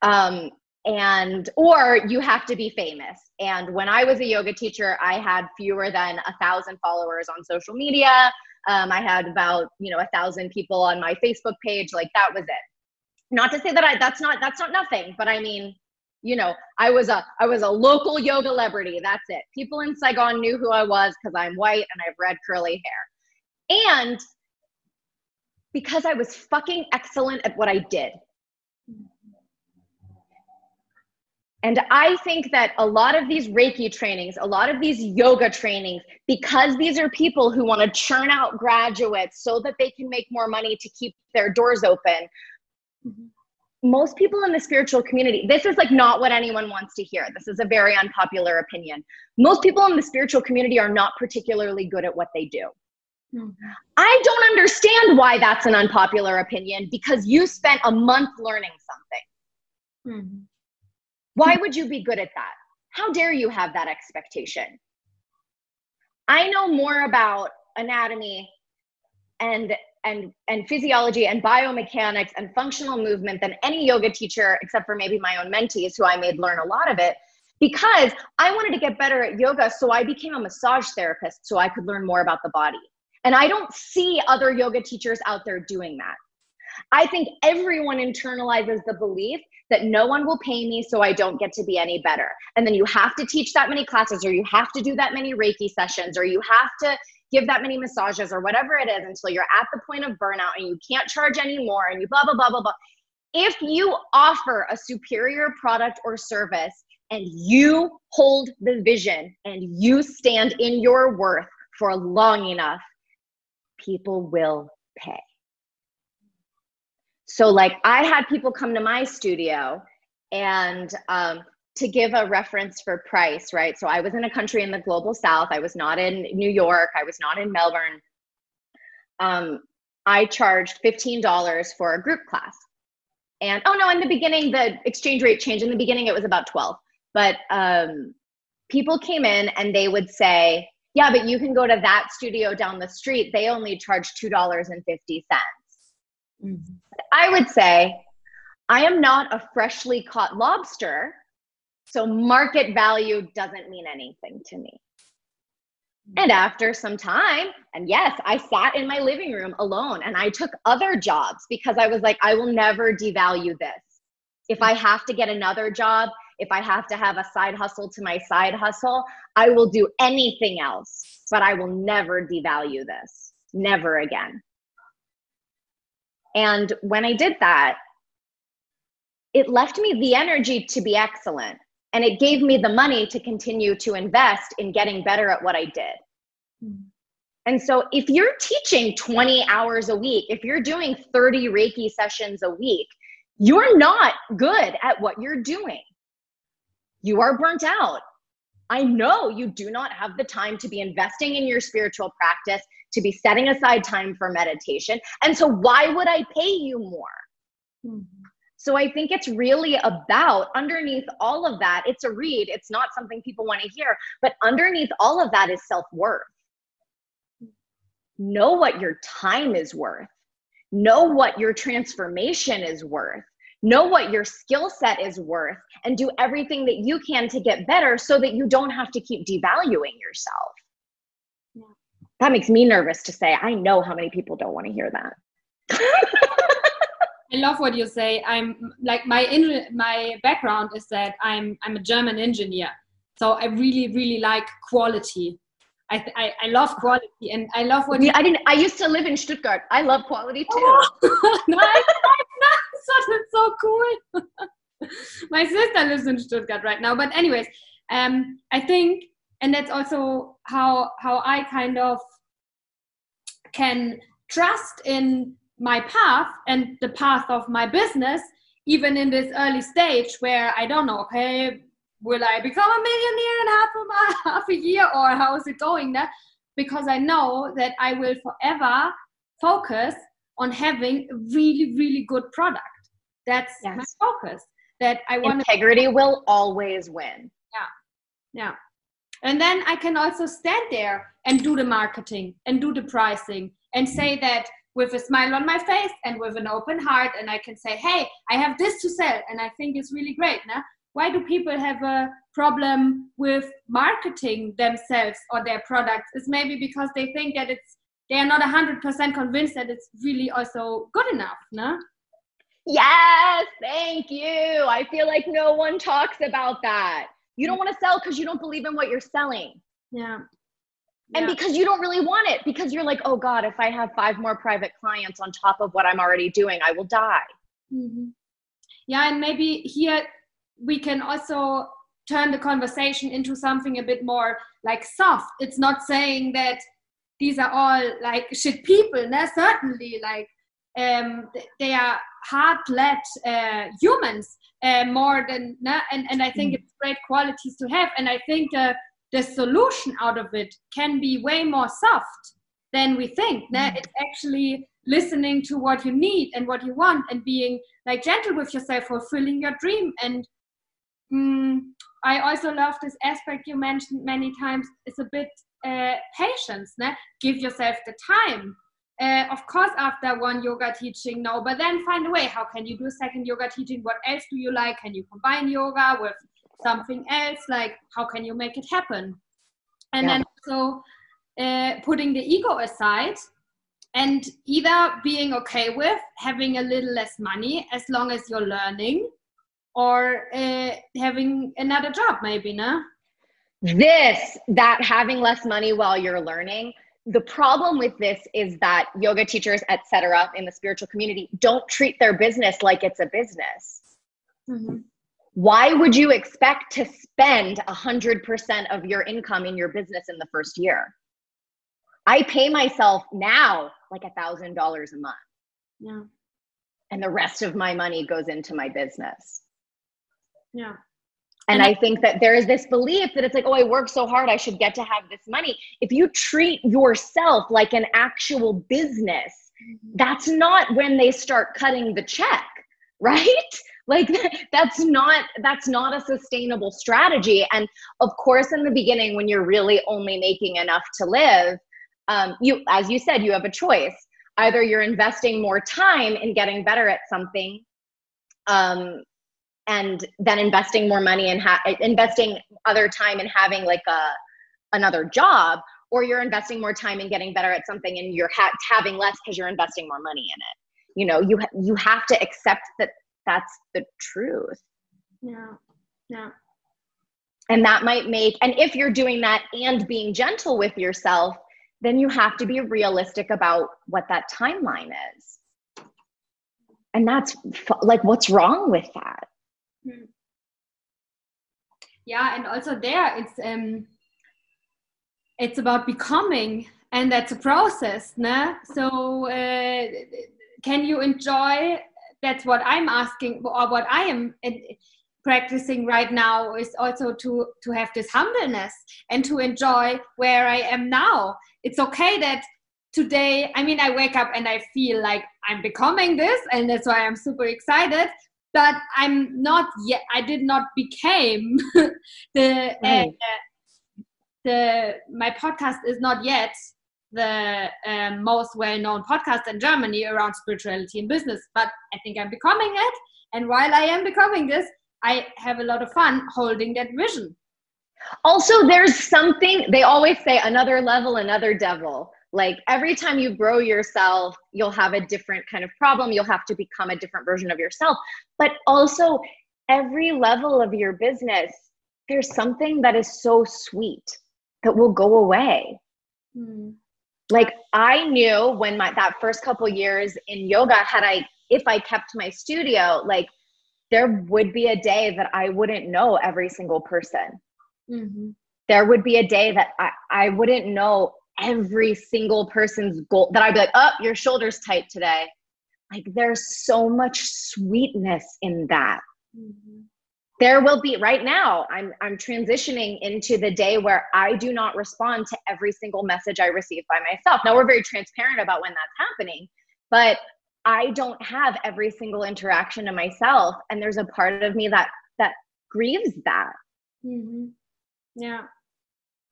Um, and or you have to be famous. And when I was a yoga teacher, I had fewer than a thousand followers on social media. Um, I had about you know a thousand people on my Facebook page. Like that was it. Not to say that I that's not that's not nothing, but I mean, you know, I was a I was a local yoga celebrity. That's it. People in Saigon knew who I was because I'm white and I have red curly hair, and because I was fucking excellent at what I did. And I think that a lot of these Reiki trainings, a lot of these yoga trainings, because these are people who want to churn out graduates so that they can make more money to keep their doors open. Mm-hmm. Most people in the spiritual community, this is like not what anyone wants to hear. This is a very unpopular opinion. Most people in the spiritual community are not particularly good at what they do. Mm-hmm. I don't understand why that's an unpopular opinion because you spent a month learning something. Mm-hmm why would you be good at that? How dare you have that expectation? I know more about anatomy and and and physiology and biomechanics and functional movement than any yoga teacher except for maybe my own mentees who I made learn a lot of it because I wanted to get better at yoga so I became a massage therapist so I could learn more about the body. And I don't see other yoga teachers out there doing that. I think everyone internalizes the belief that no one will pay me so I don't get to be any better. And then you have to teach that many classes or you have to do that many Reiki sessions or you have to give that many massages or whatever it is until you're at the point of burnout and you can't charge anymore and you blah, blah, blah, blah, blah. If you offer a superior product or service and you hold the vision and you stand in your worth for long enough, people will pay. So, like, I had people come to my studio and um, to give a reference for price, right? So, I was in a country in the global south. I was not in New York. I was not in Melbourne. Um, I charged $15 for a group class. And oh no, in the beginning, the exchange rate changed. In the beginning, it was about 12. But um, people came in and they would say, yeah, but you can go to that studio down the street. They only charge $2.50. Mm-hmm. I would say I am not a freshly caught lobster, so market value doesn't mean anything to me. Mm-hmm. And after some time, and yes, I sat in my living room alone and I took other jobs because I was like, I will never devalue this. If I have to get another job, if I have to have a side hustle to my side hustle, I will do anything else, but I will never devalue this. Never again. And when I did that, it left me the energy to be excellent. And it gave me the money to continue to invest in getting better at what I did. And so, if you're teaching 20 hours a week, if you're doing 30 Reiki sessions a week, you're not good at what you're doing. You are burnt out. I know you do not have the time to be investing in your spiritual practice to be setting aside time for meditation. And so, why would I pay you more? Mm-hmm. So, I think it's really about underneath all of that, it's a read, it's not something people want to hear, but underneath all of that is self worth. Know what your time is worth, know what your transformation is worth know what your skill set is worth and do everything that you can to get better so that you don't have to keep devaluing yourself that makes me nervous to say i know how many people don't want to hear that i love what you say i'm like my in, my background is that i'm i'm a german engineer So I really, really like quality. I, I, I love quality and I love what I didn't I used to live in Stuttgart. I love quality too. Oh, nice, That's so cool. My sister lives in Stuttgart right now. But anyways, um, I think and that's also how how I kind of can trust in my path and the path of my business even in this early stage where I don't know, okay, will I become a millionaire in half a, half a year or how is it going there? Because I know that I will forever focus on having a really, really good product. That's yes. my focus. That I want integrity will always win. Yeah. Yeah. And then I can also stand there and do the marketing and do the pricing and say that with a smile on my face and with an open heart and i can say hey i have this to sell and i think it's really great now why do people have a problem with marketing themselves or their products? Is maybe because they think that it's they are not 100% convinced that it's really also good enough no yes thank you. I feel like no one talks about that you don't want to sell because you don't believe in what you're selling yeah and because you don't really want it because you're like oh god if i have five more private clients on top of what i'm already doing i will die mm-hmm. yeah and maybe here we can also turn the conversation into something a bit more like soft it's not saying that these are all like shit people no? certainly like um, they are hard-led uh, humans uh, more than and, and i think mm. it's great qualities to have and i think uh, the solution out of it can be way more soft than we think. Mm. It's actually listening to what you need and what you want and being like gentle with yourself, fulfilling your dream. And mm, I also love this aspect you mentioned many times. It's a bit uh, patience. Give yourself the time. Uh, of course, after one yoga teaching, no, but then find a way. How can you do a second yoga teaching? What else do you like? Can you combine yoga with something else like how can you make it happen and yeah. then so uh, putting the ego aside and either being okay with having a little less money as long as you're learning or uh, having another job maybe no this that having less money while you're learning the problem with this is that yoga teachers etc in the spiritual community don't treat their business like it's a business mm-hmm why would you expect to spend 100% of your income in your business in the first year? I pay myself now like a $1,000 a month. Yeah. And the rest of my money goes into my business. Yeah. And, I think that there is this belief that it's like, oh, I work so hard, I should get to have this money. If you treat yourself like an actual business, mm-hmm. that's not when they start cutting the check, right? like that's not that's not a sustainable strategy and of course in the beginning when you're really only making enough to live um, you as you said you have a choice either you're investing more time in getting better at something um, and then investing more money and ha- investing other time in having like a another job or you're investing more time in getting better at something and you're ha- having less because you're investing more money in it. You know you ha- you have to accept that that's the truth. Yeah. Yeah. And that might make and if you're doing that and being gentle with yourself then you have to be realistic about what that timeline is. And that's like what's wrong with that hmm. yeah and also there it's um it's about becoming and that's a process nah? so uh, can you enjoy that's what I'm asking or what I am practicing right now is also to to have this humbleness and to enjoy where I am now. It's okay that today I mean I wake up and I feel like I'm becoming this and that's why I'm super excited but I'm not yet I did not became the right. uh, the my podcast is not yet the um, most well-known podcast in Germany around spirituality and business. But I think I'm becoming it, and while I am becoming this, I have a lot of fun holding that vision. Also, there's something they always say: another level, another devil. Like every time you grow yourself, you'll have a different kind of problem. You'll have to become a different version of yourself. But also, every level of your business there's something that is so sweet that will go away. Mm. Like I knew when my that first couple years in yoga, had I if I kept my studio, like there would be a day that I wouldn't know every single person. Mm-hmm. There would be a day that I, I wouldn't know every single person's goal, that I'd be like, oh, your shoulder's tight today. Like there's so much sweetness in that. Mm-hmm. There will be right now, I'm I'm transitioning into the day where I do not respond to every single message I receive by myself. Now we're very transparent about when that's happening, but I don't have every single interaction to myself. And there's a part of me that that grieves that. Mm-hmm. Yeah.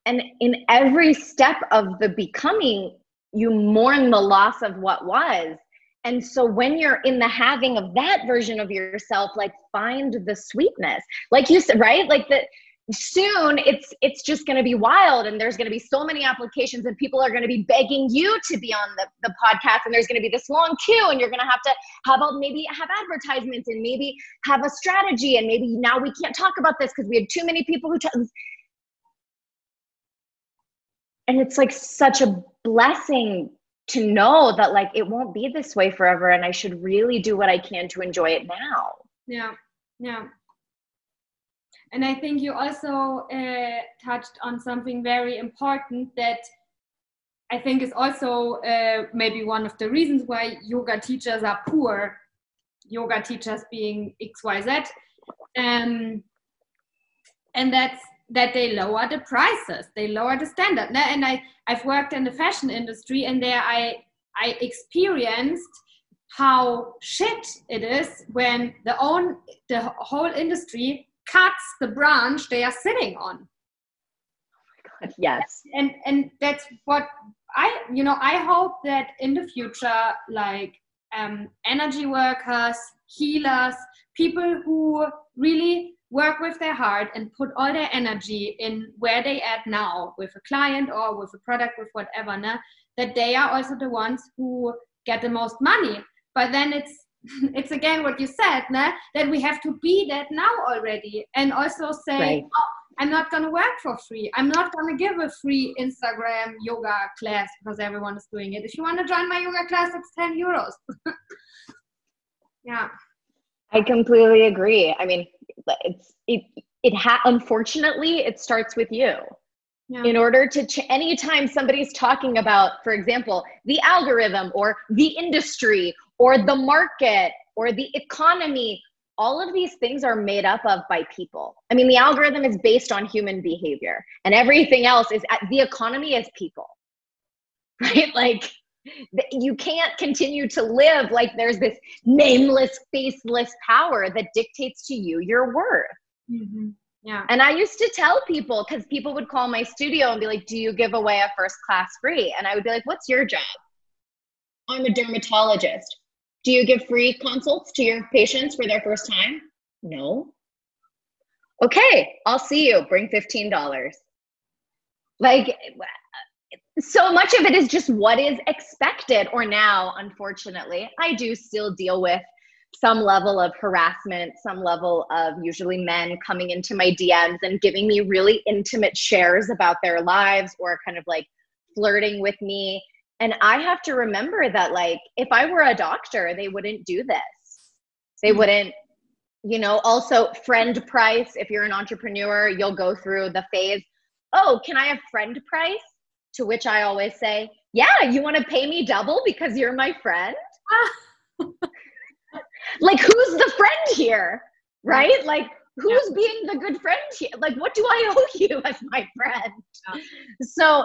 And in every step of the becoming, you mourn the loss of what was. And so when you're in the having of that version of yourself, like find the sweetness. Like you said, right? Like the soon it's it's just going to be wild and there's going to be so many applications and people are going to be begging you to be on the, the podcast and there's going to be this long queue and you're going to have to have all maybe have advertisements and maybe have a strategy and maybe now we can't talk about this because we had too many people who and it's like such a blessing to know that like it won't be this way forever and i should really do what i can to enjoy it now. Yeah yeah. And i think you also uh, touched on something very important that i think is also uh, maybe one of the reasons why yoga teachers are poor yoga teachers being xyz um, and that's that they lower the prices they lower the standard. And i i've worked in the fashion industry and there i i experienced how shit it is when the own the whole industry cuts the branch they are sitting on. Yes. And and that's what i you know i hope that in the future like um, energy workers healers people who really work with their heart and put all their energy in where they at now with a client or with a product with whatever nah, that they are also the ones who get the most money. But then it's it's again what you said nah, that we have to be that now already and also say right. oh, i'm not going to work for free. I'm not going to give a free instagram yoga class because everyone is doing it. If you want to join my yoga class it's 10 euros. Yeah. I completely agree. I mean, it's it it ha- unfortunately it starts with you. Yeah. In order to ch- anytime somebody's talking about, for example, the algorithm or the industry or the market or the economy, all of these things are made up of by people. I mean, the algorithm is based on human behavior, and everything else is the economy is people, right? Like you can't continue to live like there's this nameless, faceless power that dictates to you your worth. Mm-hmm. Yeah. And I used to tell people because people would call my studio and be like, Do you give away a first class free? And I would be like, What's your job? I'm a dermatologist. Do you give free consults to your patients for their first time? No. Okay, I'll see you. Bring $15. Like, so much of it is just what is expected or now unfortunately. I do still deal with some level of harassment some level of usually men coming into my dms and giving me really intimate shares about their lives or kind of like flirting with me. And i have to remember that like if i were a doctor they wouldn't do this. They mm-hmm. wouldn't you know also friend price if you're an entrepreneur you'll go through the phase oh can i have friend price to which I always say, Yeah, you want to pay me double because you're my friend? like, who's the friend here? Right? Like, who's yeah. being the good friend here? Like, what do I owe you as my friend? Yeah. So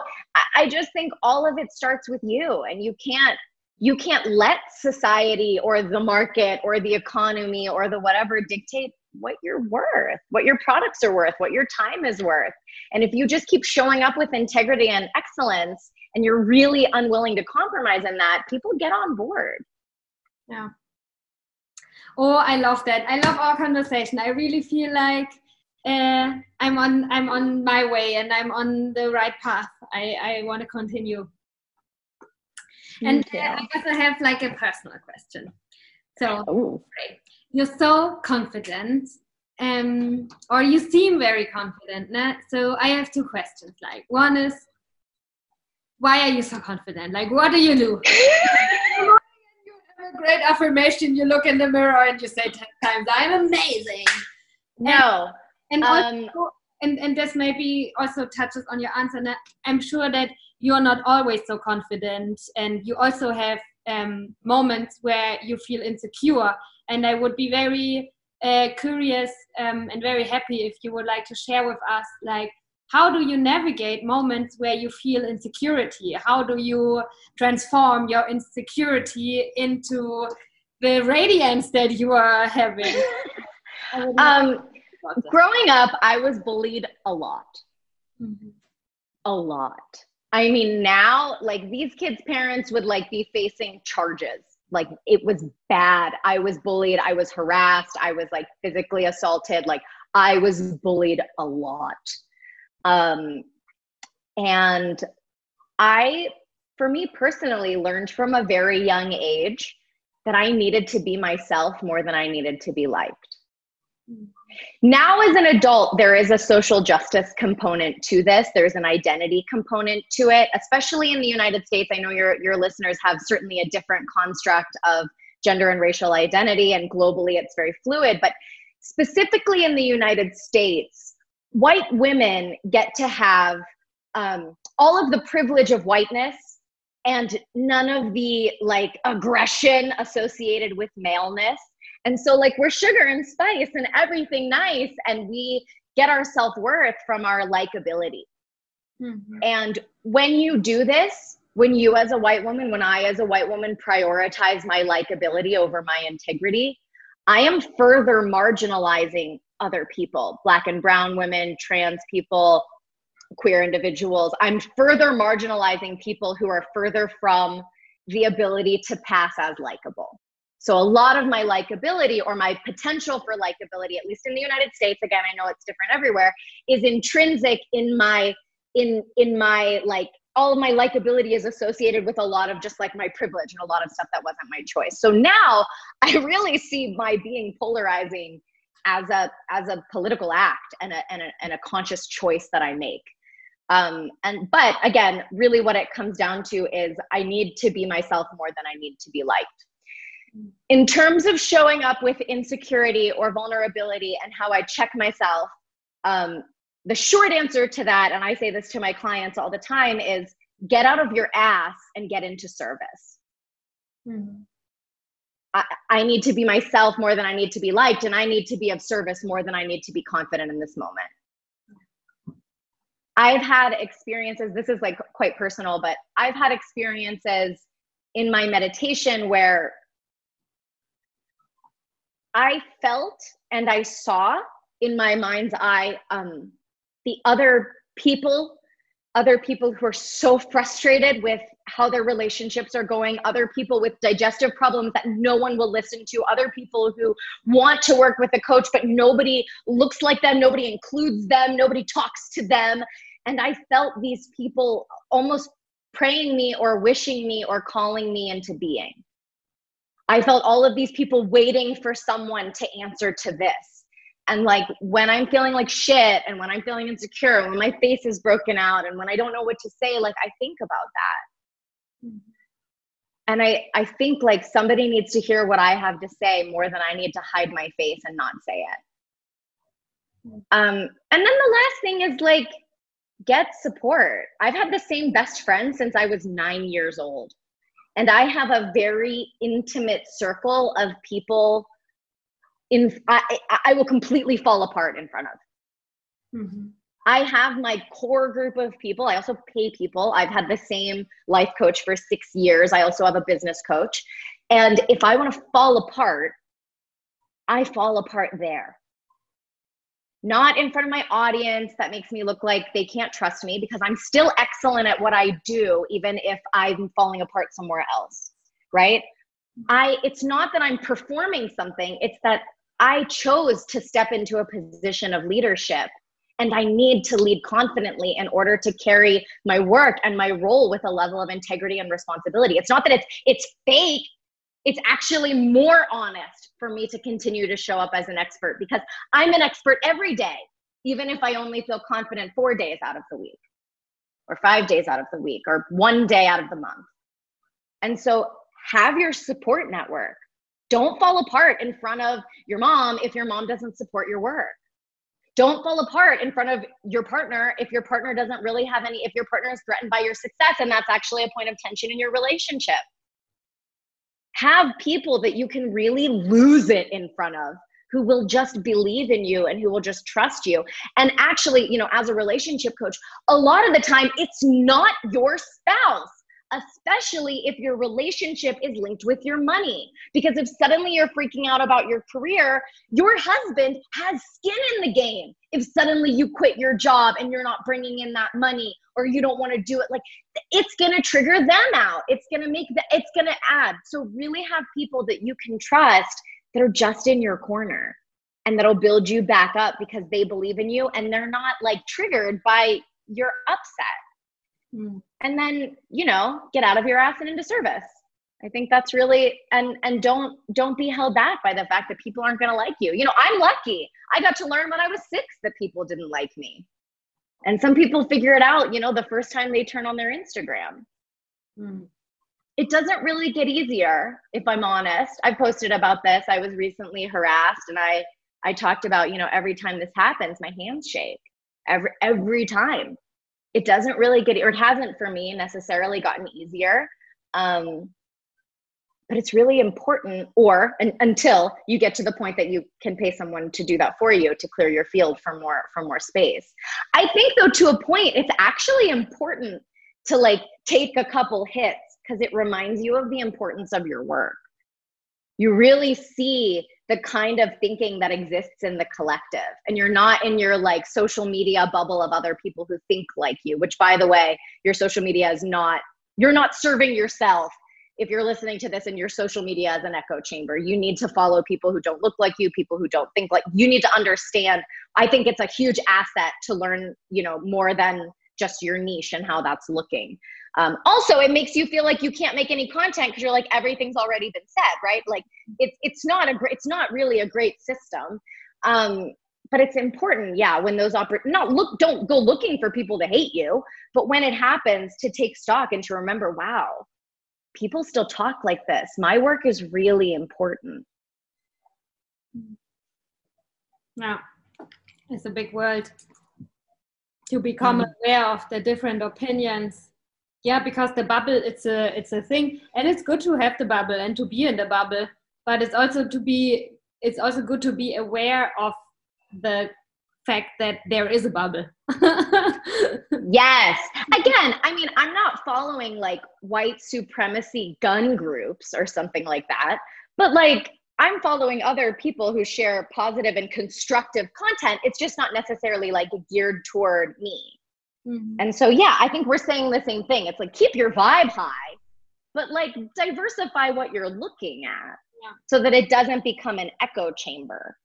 I just think all of it starts with you, and you can't you can't let society or the market or the economy or the whatever dictate what you're worth, what your products are worth, what your time is worth. And if you just keep showing up with integrity and excellence and you're really unwilling to compromise in that, people get on board. Yeah. Oh, I love that. I love our conversation. I really feel like uh, I'm on I'm on my way and I'm on the right path. I, I want to continue. and uh, I guess I have like a personal question. So, Ooh. you're so confident um, or you seem very confident. Né? So I have two questions. Like one is, why are you so confident? Like what do you do? you have a great affirmation. You look in the mirror and you say ten times, "I'm amazing." No. And, and um, also, and and this maybe also touches on your answer. I'm sure that you're not always so confident, and you also have um, moments where you feel insecure. And I would be very uh, curious um, and very happy if you would like to share with us, like, how do you navigate moments where you feel insecurity? How do you transform your insecurity into the radiance that you are having? um, growing up, I was bullied a lot. Mm-hmm. A lot. I mean, now, like these kids' parents would like be facing charges. Like it was bad. I was bullied. I was harassed. I was like physically assaulted. Like I was bullied a lot. Um, and I, for me personally, learned from a very young age that I needed to be myself more than I needed to be liked. Now, as an adult, there is a social justice component to this. There's an identity component to it, especially in the United States. I know your, your listeners have certainly a different construct of gender and racial identity, and globally it's very fluid. But specifically in the United States, white women get to have um, all of the privilege of whiteness and none of the like aggression associated with maleness and so, like, we're sugar and spice and everything nice, and we get our self worth from our likability. Mm-hmm. And when you do this, when you as a white woman, when I as a white woman prioritize my likability over my integrity, I am further marginalizing other people, black and brown women, trans people, queer individuals. I'm further marginalizing people who are further from the ability to pass as likable. So a lot of my likability or my potential for likability, at least in the United States, again, I know it's different everywhere, is intrinsic in my in in my like all of my likability is associated with a lot of just like my privilege and a lot of stuff that wasn't my choice. So now I really see my being polarizing as a as a political act and a and a, and a conscious choice that I make. Um, and but again, really what it comes down to is I need to be myself more than I need to be liked in terms of showing up with insecurity or vulnerability and how I check myself, um, the short answer to that, and I say this to my clients all the time, is get out of your ass and get into service. Mm-hmm. I, I need to be myself more than I need to be liked, and I need to be of service more than I need to be confident in this moment. I've had experiences, this is like quite personal, but I've had experiences in my meditation where I felt and I saw in my mind's eye um, the other people, other people who are so frustrated with how their relationships are going, other people with digestive problems that no one will listen to, other people who want to work with a coach, but nobody looks like them, nobody includes them, nobody talks to them. And I felt these people almost praying me or wishing me or calling me into being. I felt all of these people waiting for someone to answer to this. And like when I'm feeling like shit and when I'm feeling insecure, when my face is broken out and when I don't know what to say, like I think about that. And I, I think like somebody needs to hear what I have to say more than I need to hide my face and not say it. Um, and then the last thing is like get support. I've had the same best friend since I was nine years old. And I have a very intimate circle of people in I, I will completely fall apart in front of. Mm-hmm. I have my core group of people. I also pay people. I've had the same life coach for six years. I also have a business coach. And if I want to fall apart, I fall apart there not in front of my audience that makes me look like they can't trust me because I'm still excellent at what I do, even if I'm falling apart somewhere else, right? I, it's not that I'm performing something, it's that I chose to step into a position of leadership and I need to lead confidently in order to carry my work and my role with a level of integrity and responsibility. It's not that it's it's fake it's actually more honest for me to continue to show up as an expert because I'm an expert every day, even if I only feel confident four days out of the week, or five days out of the week, or one day out of the month. And so have your support network. Don't fall apart in front of your mom if your mom doesn't support your work. Don't fall apart in front of your partner if your partner doesn't really have any, if your partner is threatened by your success and that's actually a point of tension in your relationship have people that you can really lose it in front of who will just believe in you and who will just trust you. And actually, you know, as a relationship coach, a lot of the time it's not your spouse especially if your relationship is linked with your money. Because if suddenly you're freaking out about your career, your husband has skin in the game. If suddenly you quit your job and you're not bringing in that money or you don't want to do it, like it's going to trigger them out. It's going to make the, it's going to add. So really have people that you can trust that are just in your corner and that'll build you back up because they believe in you and they're not like triggered by your upset mm. and then you know get out of your ass and into service. I think that's really and and don't don't be held back by the fact that people aren't going to like you. You know i'm lucky. I got to learn when i was six that people didn't like me. And some people figure it out you know the first time they turn on their instagram. Mm. it doesn't really get easier if i'm honest. I posted about this. I was recently harassed and i i talked about you know every time this happens my hands shake. Every every time it doesn't really get or it hasn't for me necessarily gotten easier. Um, but it's really important or an, until you get to the point that you can pay someone to do that for you to clear your field for more for more space. I think though to a point it's actually important to like take a couple hits because it reminds you of the importance of your work. You really see the kind of thinking that exists in the collective. And you're not in your like social media bubble of other people who think like you which by the way your social media is not you're not serving yourself if you're listening to this and your social media is an echo chamber. You need to follow people who don't look like you people who don't think like you need to understand. I think it's a huge asset to learn you know more than just your niche and how that's looking um, also, it makes you feel like you can't make any content because you're like everything's already been said, right? Like it's it's not a great, it's not really a great system. Um, but it's important, yeah. When those oper not look, don't go looking for people to hate you, but when it happens, to take stock and to remember, wow, people still talk like this. My work is really important. Yeah, it's a big world to become mm. aware of the different opinions. Yeah because the bubble it's a it's a thing. And it's good to have the bubble and to be in the bubble but it's also to be it's also good to be aware of the fact that there is a bubble. Yes. Again i mean i'm not following like white supremacy gun groups or something like that but like i'm following other people who share positive and constructive content it's just not necessarily like geared toward me Mm-hmm. And so, yeah, I think we're saying the same thing. It's like keep your vibe high, but like diversify what you're looking at yeah. so that it doesn't become an echo chamber.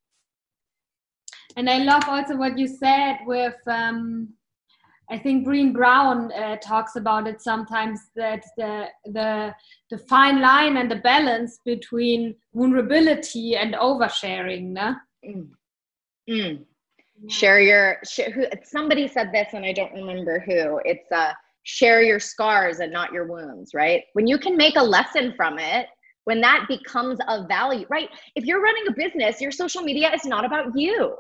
And I love also what you said with, um, I think Brené Brown uh, talks about it sometimes that the, the, the fine line and the balance between vulnerability and oversharing. Mm. Mm. Share your who somebody said this and i don't remember who. It's uh share your scars and not your wounds right? When you can make a lesson from it when that becomes of value right? If you're running a business your social media is not about you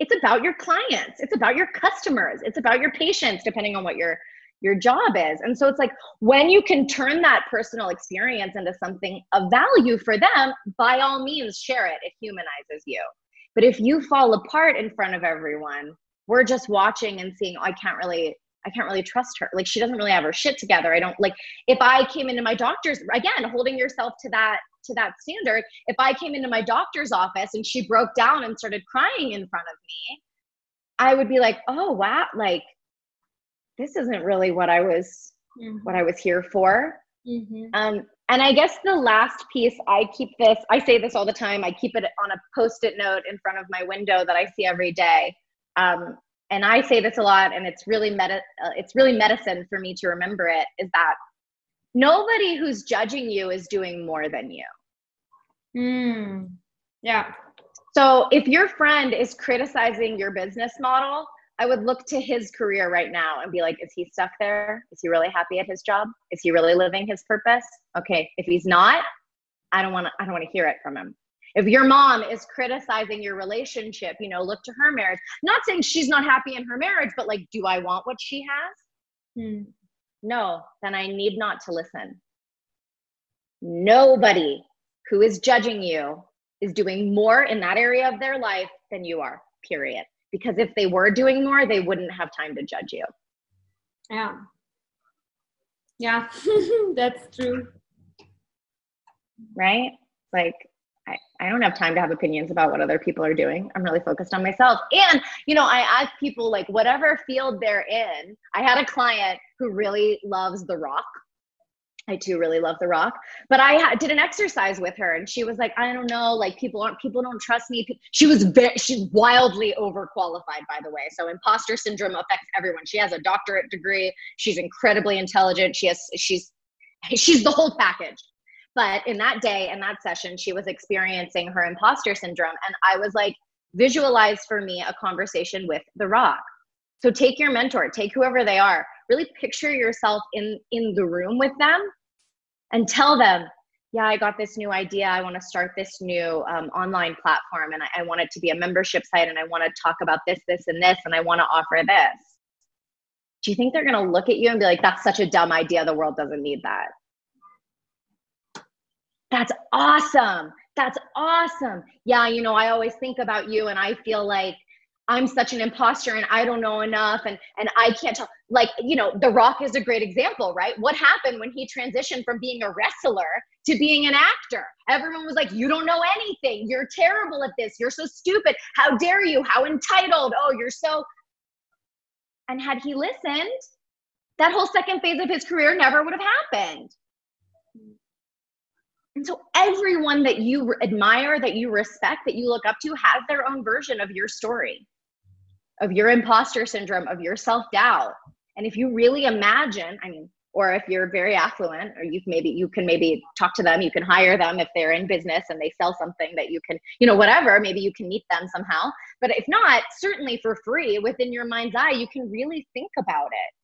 it's about your clients. It's about your customers. It's about your patients depending on what your your job is. And so it's like when you can turn that personal experience into something of value for them by all means share it. It humanizes you. But if you fall apart in front of everyone, we're just watching and seeing, oh, I can't really I can't really trust her. Like she doesn't really have her shit together. I don't like if I came into my doctor's again, holding yourself to that to that standard. If I came into my doctor's office and she broke down and started crying in front of me, I would be like, "Oh, wow, like this isn't really what I was mm-hmm. what I was here for." Mm-hmm. Um, and I guess the last piece, I keep this, I say this all the time, I keep it on a post it note in front of my window that I see every day. Um, and I say this a lot, and it's really meta, uh, it's really medicine for me to remember it is that nobody who's judging you is doing more than you. Mm. Yeah. So if your friend is criticizing your business model, I would look to his career right now and be like, is he stuck there? Is he really happy at his job? Is he really living his purpose? Okay, if he's not, I don't want to I don't want to hear it from him. If your mom is criticizing your relationship, you know, look to her marriage. Not saying she's not happy in her marriage, but like, do I want what she has? Hmm. No, then I need not to listen. Nobody who is judging you is doing more in that area of their life than you are, period. Because if they were doing more, they wouldn't have time to judge you. Yeah. Yeah, that's true. Right? Like, I, I don't have time to have opinions about what other people are doing. I'm really focused on myself. And, you know, I ask people, like, whatever field they're in. I had a client who really loves The Rock. I too really love The Rock, but I ha- did an exercise with her, and she was like, "I don't know, like people aren't people don't trust me." She was very, she's wildly overqualified, by the way. So imposter syndrome affects everyone. She has a doctorate degree. She's incredibly intelligent. She has she's she's the whole package. But in that day, in that session, she was experiencing her imposter syndrome, and I was like, visualize for me a conversation with The Rock. So take your mentor, take whoever they are, really picture yourself in in the room with them and tell them yeah i got this new idea. I want to start this new um, online platform and I, I want it to be a membership site and i want to talk about this this and this and i want to offer this. Do you think they're going to look at you and be like that's such a dumb idea. The world doesn't need that that's awesome. That's awesome. Yeah you know i always think about you and i feel like I'm such an imposter and I don't know enough and and I can't tell like you know The Rock is a great example right? What happened when he transitioned from being a wrestler to being an actor? Everyone was like you don't know anything. You're terrible at this. You're so stupid. How dare you? How entitled. Oh you're so and had he listened that whole second phase of his career never would have happened and so everyone that you admire that you respect that you look up to has their own version of your story of your imposter syndrome, of your self doubt. And if you really imagine, I mean, or if you're very affluent, or you maybe you can maybe talk to them, you can hire them if they're in business and they sell something that you can, you know, whatever, maybe you can meet them somehow. But if not, certainly for free within your mind's eye, you can really think about it.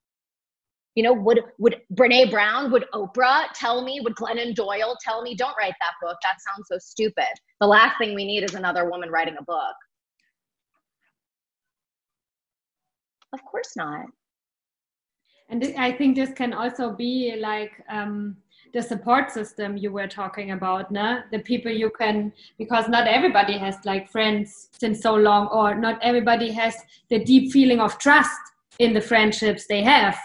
You know, would would Brene Brown, would Oprah tell me, would Glennon Doyle tell me, don't write that book? That sounds so stupid. The last thing we need is another woman writing a book. Of course not. And I think this can also be like um, the support system you were talking about, no? the people you can, because not everybody has like friends since so long, or not everybody has the deep feeling of trust in the friendships they have.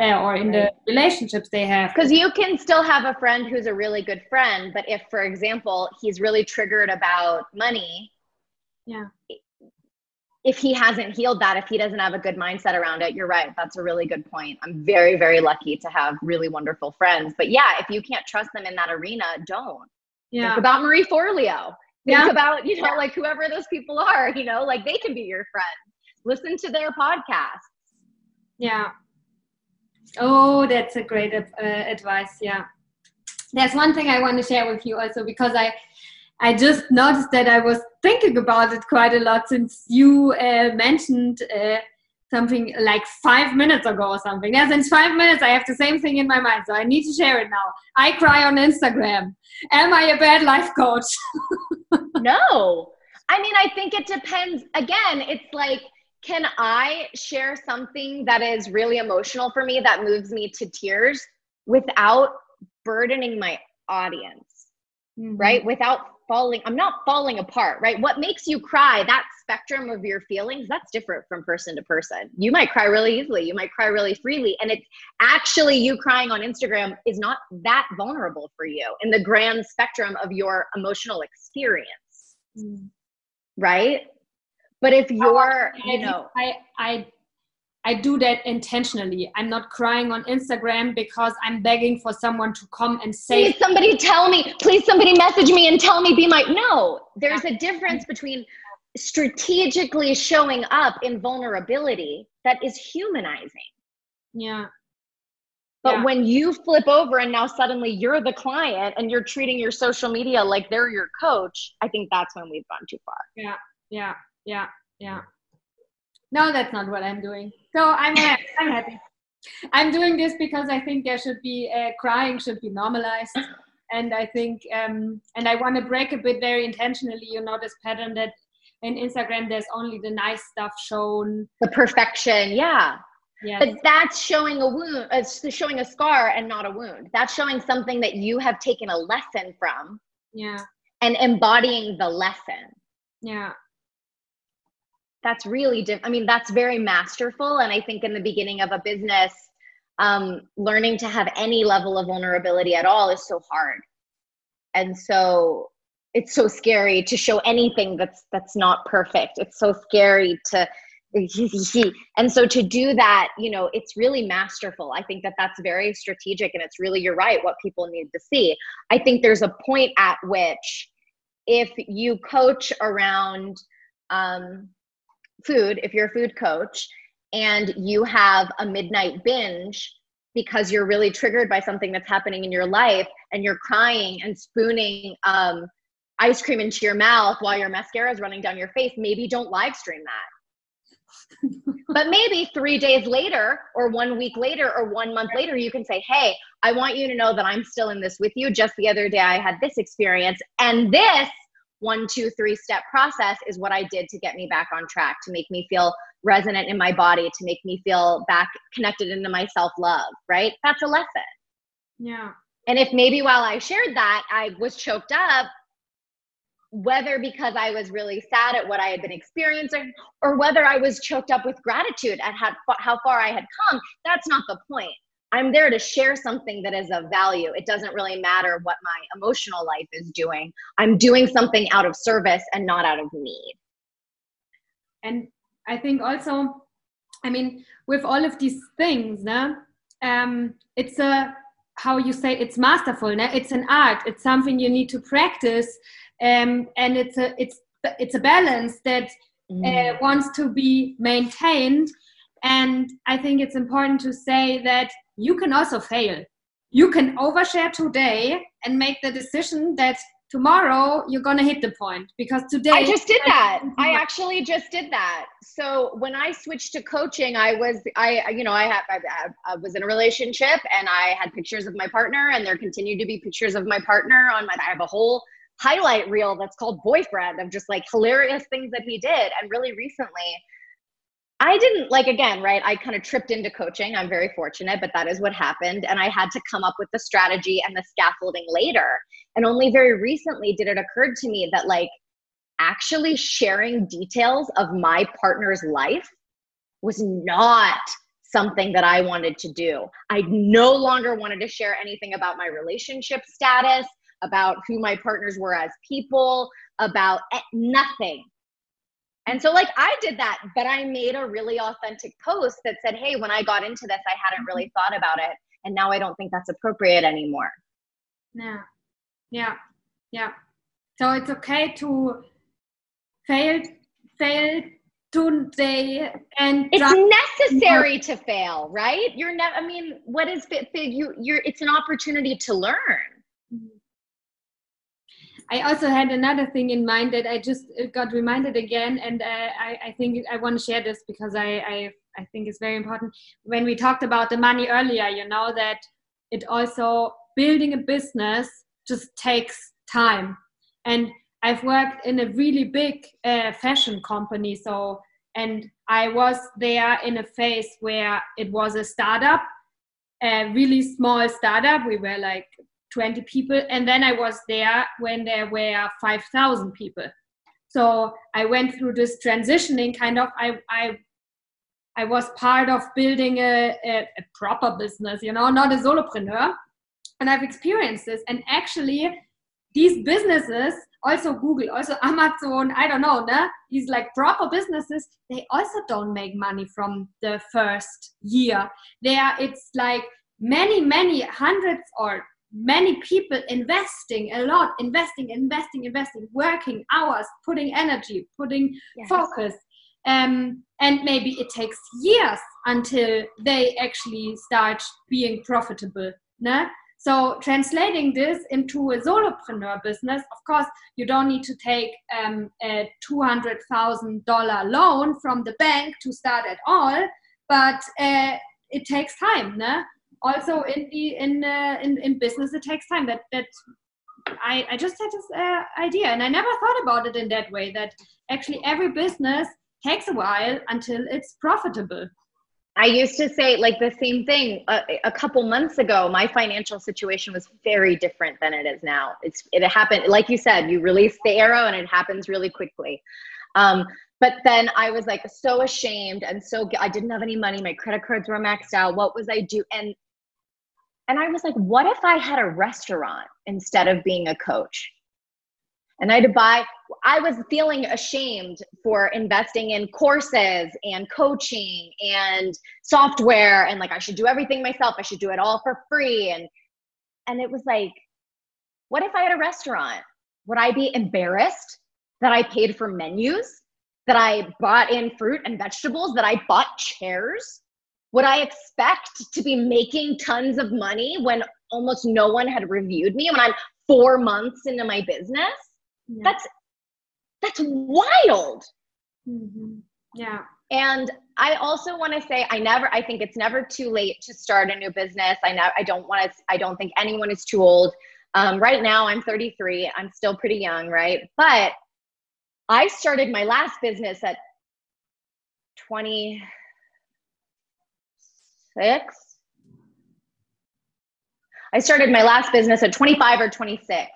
Uh, or in right. the relationships they have. Because you can still have a friend who's a really good friend, but if, for example, he's really triggered about money, yeah, if he hasn't healed that, if he doesn't have a good mindset around it, you're right. That's a really good point. I'm very, very lucky to have really wonderful friends. But yeah, if you can't trust them in that arena, don't. Yeah. Think about Marie Forleo. Think yeah. about, you know, yeah. like whoever those people are, you know, like they can be your friends. Listen to their podcasts. Yeah. Oh, that's a great uh, advice. Yeah. There's one thing I want to share with you also because I I just noticed that I was thinking about it quite a lot since you uh, mentioned uh, something like five minutes ago or something. Yeah, since five minutes, I have the same thing in my mind, so I need to share it now. I cry on Instagram. Am I a bad life coach? no. I mean, I think it depends. Again, it's like, can I share something that is really emotional for me that moves me to tears without burdening my audience? Mm-hmm. right? Without falling i'm not falling apart right what makes you cry that spectrum of your feelings that's different from person to person you might cry really easily you might cry really freely and it's actually you crying on instagram is not that vulnerable for you in the grand spectrum of your emotional experience mm. right but if you're you know i i I do that intentionally. I'm not crying on Instagram because I'm begging for someone to come and say. Please, somebody tell me. Please, somebody message me and tell me. Be my no. There's a difference between strategically showing up in vulnerability that is humanizing. Yeah. But Yeah. when you flip over and now suddenly you're the client and you're treating your social media like they're your coach, I think that's when we've gone too far. yeah yeah yeah yeah. No that's not what i'm doing. So i'm ha- i'm happy. I'm doing this because i think there should be uh, crying should be normalized. And i think um and i want to break a bit very intentionally you know this pattern that in instagram there's only the nice stuff shown. The perfection, yeah. yeah. But that's showing a wound, it's showing a scar and not a wound. That's showing something that you have taken a lesson from yeah. and embodying the lesson. yeah That's really diff- I mean, that's very masterful. And I think in the beginning of a business, um, learning to have any level of vulnerability at all is so hard. And so it's so scary to show anything that's that's not perfect. It's so scary to and so to do that you know it's really masterful i think that that's very strategic and it's really you're right what people need to see i think there's a point at which if you coach around um, food if you're a food coach and you have a midnight binge because you're really triggered by something that's happening in your life and you're crying and spooning um, ice cream into your mouth while your mascara is running down your face maybe don't live stream that. But maybe three days later or one week later or one month later you can say hey i want you to know that i'm still in this with you. Just the other day i had this experience and this one two three step process is what i did to get me back on track to make me feel resonant in my body to make me feel back connected into my self love right? That's a lesson. Yeah. And if maybe while i shared that i was choked up whether because I was really sad at what I had been experiencing or whether I was choked up with gratitude at how, how far I had come, that's not the point. I'm there to share something that is of value. It doesn't really matter what my emotional life is doing. I'm doing something out of service and not out of need. and i think also i mean with all of these things né, um, it's a how you say it's masterful né? it's an art it's something you need to practice um, and it's a it's it's a balance that uh, wants to be maintained and i think it's important to say that you can also fail you can overshare today and make the decision that tomorrow you're gonna hit the point because today I just did that. I actually just did that. So when I switched to coaching, I was I you know I have I, I was in a relationship and I had pictures of my partner, and there continued to be pictures of my partner on my. I have a whole highlight reel that's called boyfriend of just like hilarious things that he did. And really recently, I didn't like again, right? I kind of tripped into coaching. I'm very fortunate, but that is what happened. And I had to come up with the strategy and the scaffolding later. And only very recently did it occur to me that like actually sharing details of my partner's life was not something that I wanted to do. I no longer wanted to share anything about my relationship status, about who my partners were as people, about nothing. And so, like, I did that, but I made a really authentic post that said, Hey, when I got into this, I hadn't really mm-hmm. thought about it. And now I don't think that's appropriate anymore. Yeah, yeah, yeah. So it's okay to fail, fail today, and It's necessary to fail, right? You're never, I mean, what is? You, you're, it's an opportunity to learn. I also had another thing in mind that I just uh, got reminded again, and uh, I, I think I want to share this because I, I, I think it's very important. When we talked about the money earlier, you know that it also building a business just takes time, and I've worked in a really big uh, fashion company, so and I was there in a phase where it was a startup, a really small startup. We were like 20 people and then i was there when there were 5000 people. So i went through this transitioning kind of i i i was part of building a, a, a proper business you know not a solopreneur. And i've experienced this. And actually these businesses also google also amazon i don't know né? these like proper businesses they also don't make money from the first year. There it's like many many hundreds or many people investing a lot investing investing investing working hours putting energy putting Yes. focus um, and maybe it takes years until they actually start being profitable né? so translating this into a solopreneur business of course you don't need to take um, a $200000 loan from the bank to start at all but uh, it takes time né? Also in the in, uh, in in business it takes time that that I, I just had this uh, idea and I never thought about it in that way that actually every business takes a while until it's profitable. I used to say like the same thing a, a, couple months ago. My financial situation was very different than it is now. It's it happened like you said. You release the arrow and it happens really quickly. Um, but then I was like so ashamed and so I didn't have any money. My credit cards were maxed out. What was I do? And and I was like, what if I had a restaurant instead of being a coach? And I had to buy, I was feeling ashamed for investing in courses and coaching and software and like I should do everything myself. I should do it all for free. And and it was like, what if I had a restaurant? Would I be embarrassed that I paid for menus? That I bought in fruit and vegetables, that I bought chairs? Would I expect to be making tons of money when almost no one had reviewed me when I'm four months into my business? yeah. that's that's wild mm-hmm. yeah and i also want to say i never i think it's never too late to start a new business i know i don't want to i don't think anyone is too old um, right now i'm 33 i'm still pretty young right but i started my last business at 26 i started my last business at 25 or 26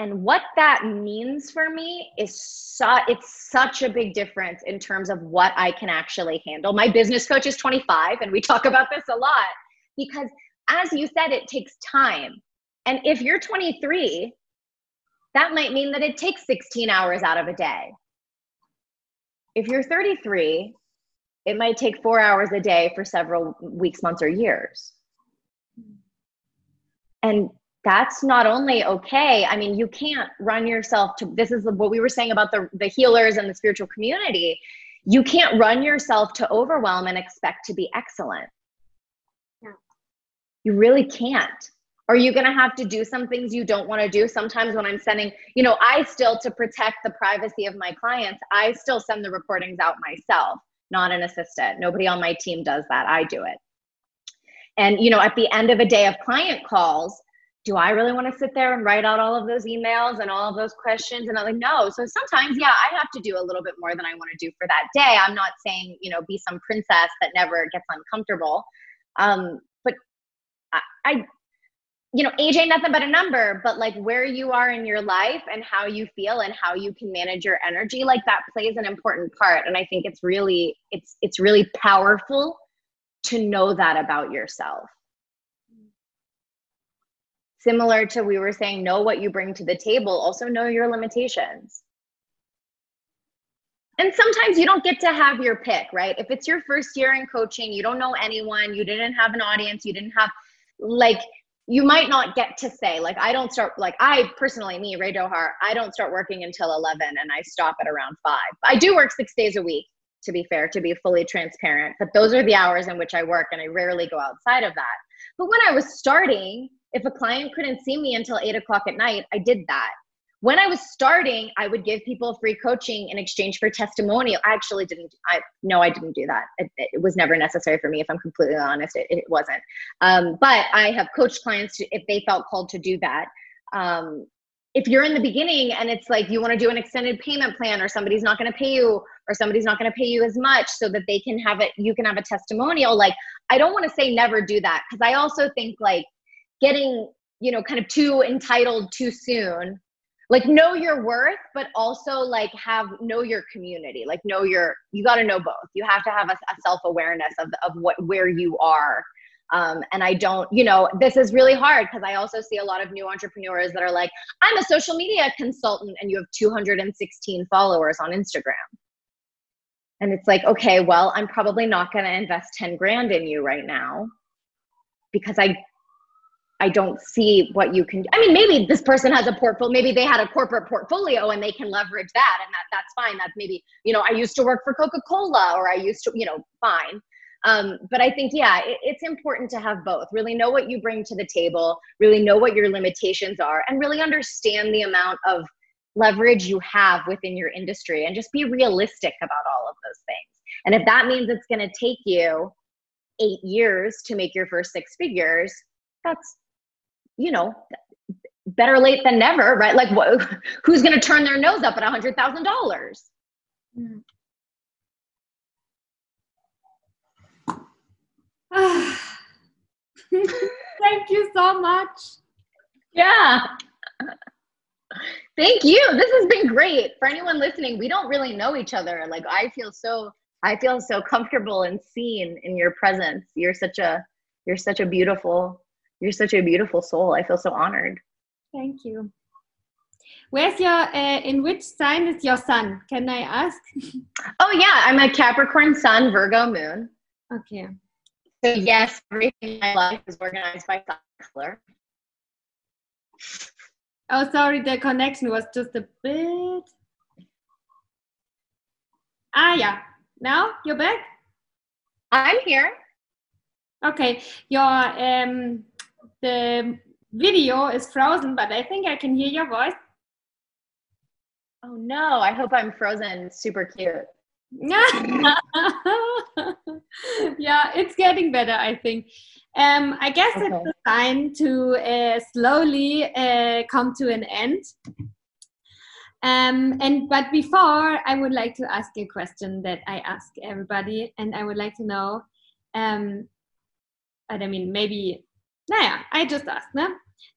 and what that means for me is su- it's such a big difference in terms of what I can actually handle. My business coach is 25 and we talk about this a lot because as you said it takes time. And if you're 23, that might mean that it takes 16 hours out of a day. If you're 33, it might take 4 hours a day for several weeks, months or years. And that's not only okay. I mean you can't run yourself to this is what we were saying about the the healers and the spiritual community. You can't run yourself to overwhelm and expect to be excellent. Yeah. you really can't. Are you going to have to do some things you don't want to do? Sometimes when i'm sending you know i still to protect the privacy of my clients i still send the recordings out myself not an assistant nobody on my team does that i do it and you know at the end of a day of client calls do I really want to sit there and write out all of those emails and all of those questions? And I'm like, no. So sometimes, yeah, I have to do a little bit more than I want to do for that day. I'm not saying, you know, be some princess that never gets uncomfortable. Um, but I, I, you know, age ain't nothing but a number, but like where you are in your life and how you feel and how you can manage your energy, like that plays an important part. And I think it's really, it's, it's really powerful to know that about yourself. Similar to we were saying know what you bring to the table. Also know your limitations. And sometimes you don't get to have your pick right? If it's your first year in coaching you don't know anyone you didn't have an audience you didn't have like you might not get to say like i don't start like i personally me ray dohar i don't start working until 11 and i stop at around 5 i do work six days a week to be fair to be fully transparent but those are the hours in which i work and i rarely go outside of that but when i was starting if a client couldn't see me until eight o'clock at night, I did that. When I was starting, I would give people free coaching in exchange for testimonial. I actually didn't. I no, I didn't do that. It, it was never necessary for me. If I'm completely honest, it, it wasn't. Um, but I have coached clients to, if they felt called to do that. Um, if you're in the beginning and it's like you want to do an extended payment plan or somebody's not going to pay you or somebody's not going to pay you as much so that they can have it you can have a testimonial like i don't want to say never do that because i also think like getting you know kind of too entitled too soon like know your worth but also like have know your community like know your you got to know both. You have to have a, a self-awareness of, of what where you are. Um, and i don't you know this is really hard because i also see a lot of new entrepreneurs that are like i'm a social media consultant and you have 216 followers on instagram. And it's like okay well i'm probably not going to invest 10 grand in you right now because i I don't see what you can. I mean, maybe this person has a portfolio. Maybe they had a corporate portfolio and they can leverage that, and that that's fine. That's maybe you know I used to work for Coca Cola or I used to you know fine. Um, but I think yeah, it, it's important to have both. Really know what you bring to the table. Really know what your limitations are, and really understand the amount of leverage you have within your industry, and just be realistic about all of those things. And if that means it's going to take you eight years to make your first six figures, that's you know, better late than never, right? Like, wh- who's going to turn their nose up at a hundred thousand dollars? Thank you so much. Yeah. Thank you. This has been great. For anyone listening, we don't really know each other. Like I feel so I feel so comfortable and seen in your presence. You're such a you're such a beautiful you're such a beautiful soul. I feel so honored. Thank you. Where's your, uh, in which sign is your sun? Can I ask? oh, yeah. I'm a Capricorn sun, Virgo moon. Okay. So, yes, everything in my life is organized by color. Oh, sorry. The connection was just a bit. Ah, yeah. Now you're back? I'm here. Okay. Your, um, the video is frozen, but I think I can hear your voice. Oh no, I hope I'm frozen. Super cute. yeah, it's getting better, I think. Um, I guess okay. it's a sign to uh, slowly uh, come to an end. Um, and but before, I would like to ask a question that I ask everybody, and I would like to know. Um, I mean, maybe naja, I just asked, ne?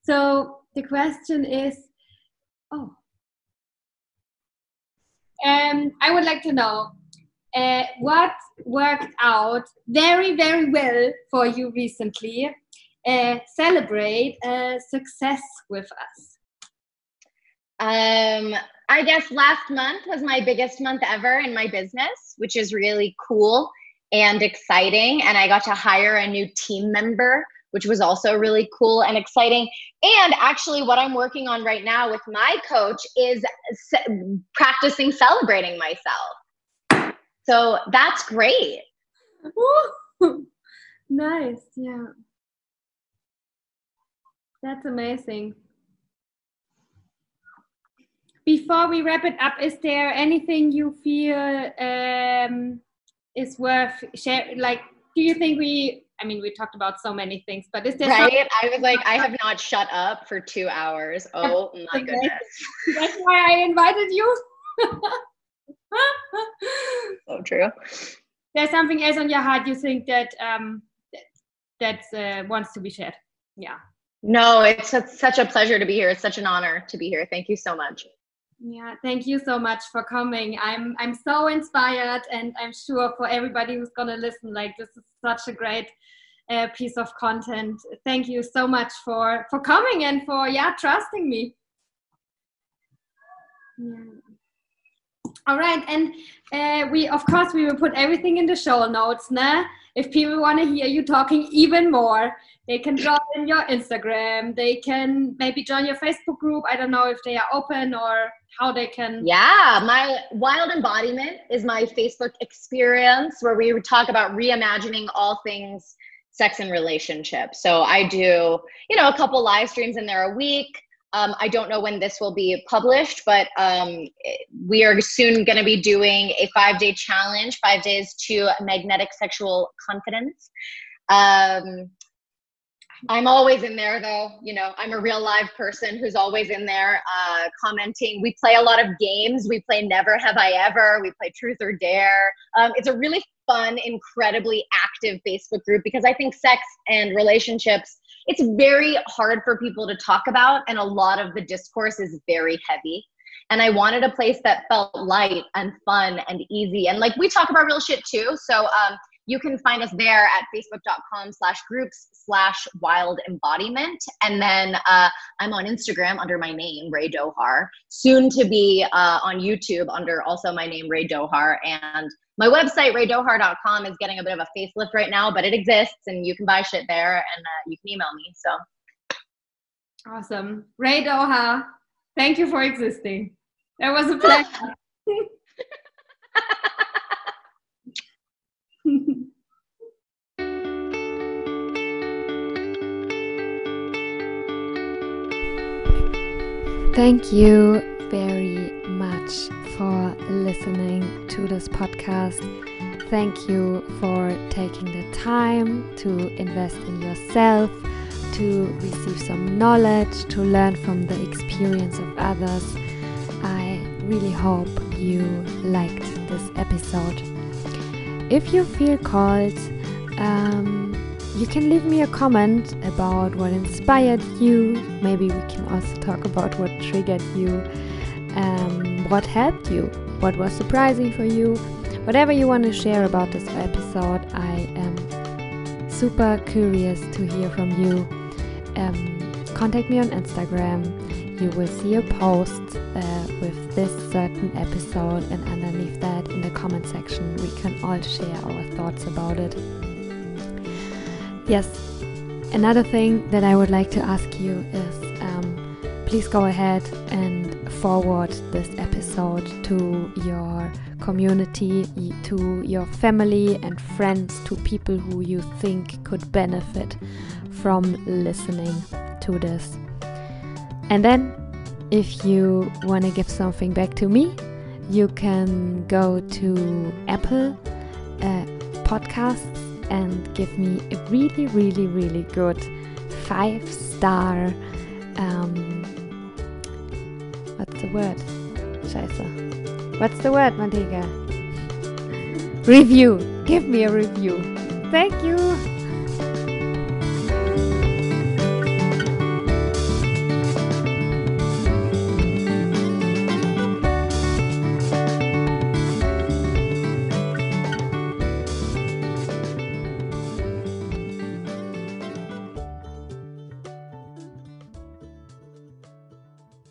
So the question is, oh, um, I would like to know uh, what worked out very, very well for you recently. Uh, celebrate uh, success with us. Um, I guess last month was my biggest month ever in my business, which is really cool and exciting. And I got to hire a new team member which was also really cool and exciting. And actually, what I'm working on right now with my coach is practicing celebrating myself. So that's great. nice. Yeah. That's amazing. Before we wrap it up, is there anything you feel um, is worth sharing? Like, do you think we I mean, we talked about so many things, but this is there right? I was like, I have not shut up for two hours. Oh my goodness! That's why I invited you. so true. There's something else on your heart you think that um that uh, wants to be shared. Yeah. No, it's such a pleasure to be here. It's such an honor to be here. Thank you so much. Yeah, thank you so much for coming. I'm I'm so inspired, and I'm sure for everybody who's gonna listen, like this is such a great uh, piece of content. Thank you so much for for coming and for yeah trusting me. Yeah. All right, and uh, we of course we will put everything in the show notes, nah? If people want to hear you talking even more, they can join your Instagram. They can maybe join your Facebook group. I don't know if they are open or how they can. Yeah, my Wild Embodiment is my Facebook experience where we talk about reimagining all things sex and relationships. So I do, you know, a couple live streams in there a week. Um, I don't know when this will be published, but um, we are soon going to be doing a five day challenge, five days to magnetic sexual confidence. Um, I'm always in there though. You know, I'm a real live person who's always in there uh, commenting. We play a lot of games. We play Never Have I Ever. We play Truth or Dare. Um, it's a really fun, incredibly active Facebook group because I think sex and relationships, it's very hard for people to talk about, and a lot of the discourse is very heavy. And I wanted a place that felt light and fun and easy. And like we talk about real shit too. So um, you can find us there at facebook.com slash groups slash wild embodiment. And then uh, I'm on Instagram under my name, Ray Dohar, soon to be uh, on YouTube under also my name, Ray Dohar. And my website, raydohar.com, is getting a bit of a facelift right now, but it exists and you can buy shit there and uh, you can email me. So Awesome. Ray Doha, thank you for existing. That was a pleasure. Thank you very much for listening to this podcast. Thank you for taking the time to invest in yourself, to receive some knowledge, to learn from the experience of others. I really hope you liked this episode. If you feel called, um, you can leave me a comment about what inspired you. Maybe we can also talk about what triggered you, um, what helped you, what was surprising for you. Whatever you want to share about this episode, I am super curious to hear from you. Um, contact me on Instagram. You will see a post uh, with this certain episode, and underneath that, in the comment section, we can all share our thoughts about it. Yes, another thing that I would like to ask you is um, please go ahead and forward this episode to your community, to your family and friends, to people who you think could benefit from listening to this. And then, if you want to give something back to me, you can go to Apple uh, Podcasts and give me a really, really, really good five star. Um, the word? Scheiße. What's the word, Manteca? Review. Give me a review. Thank you.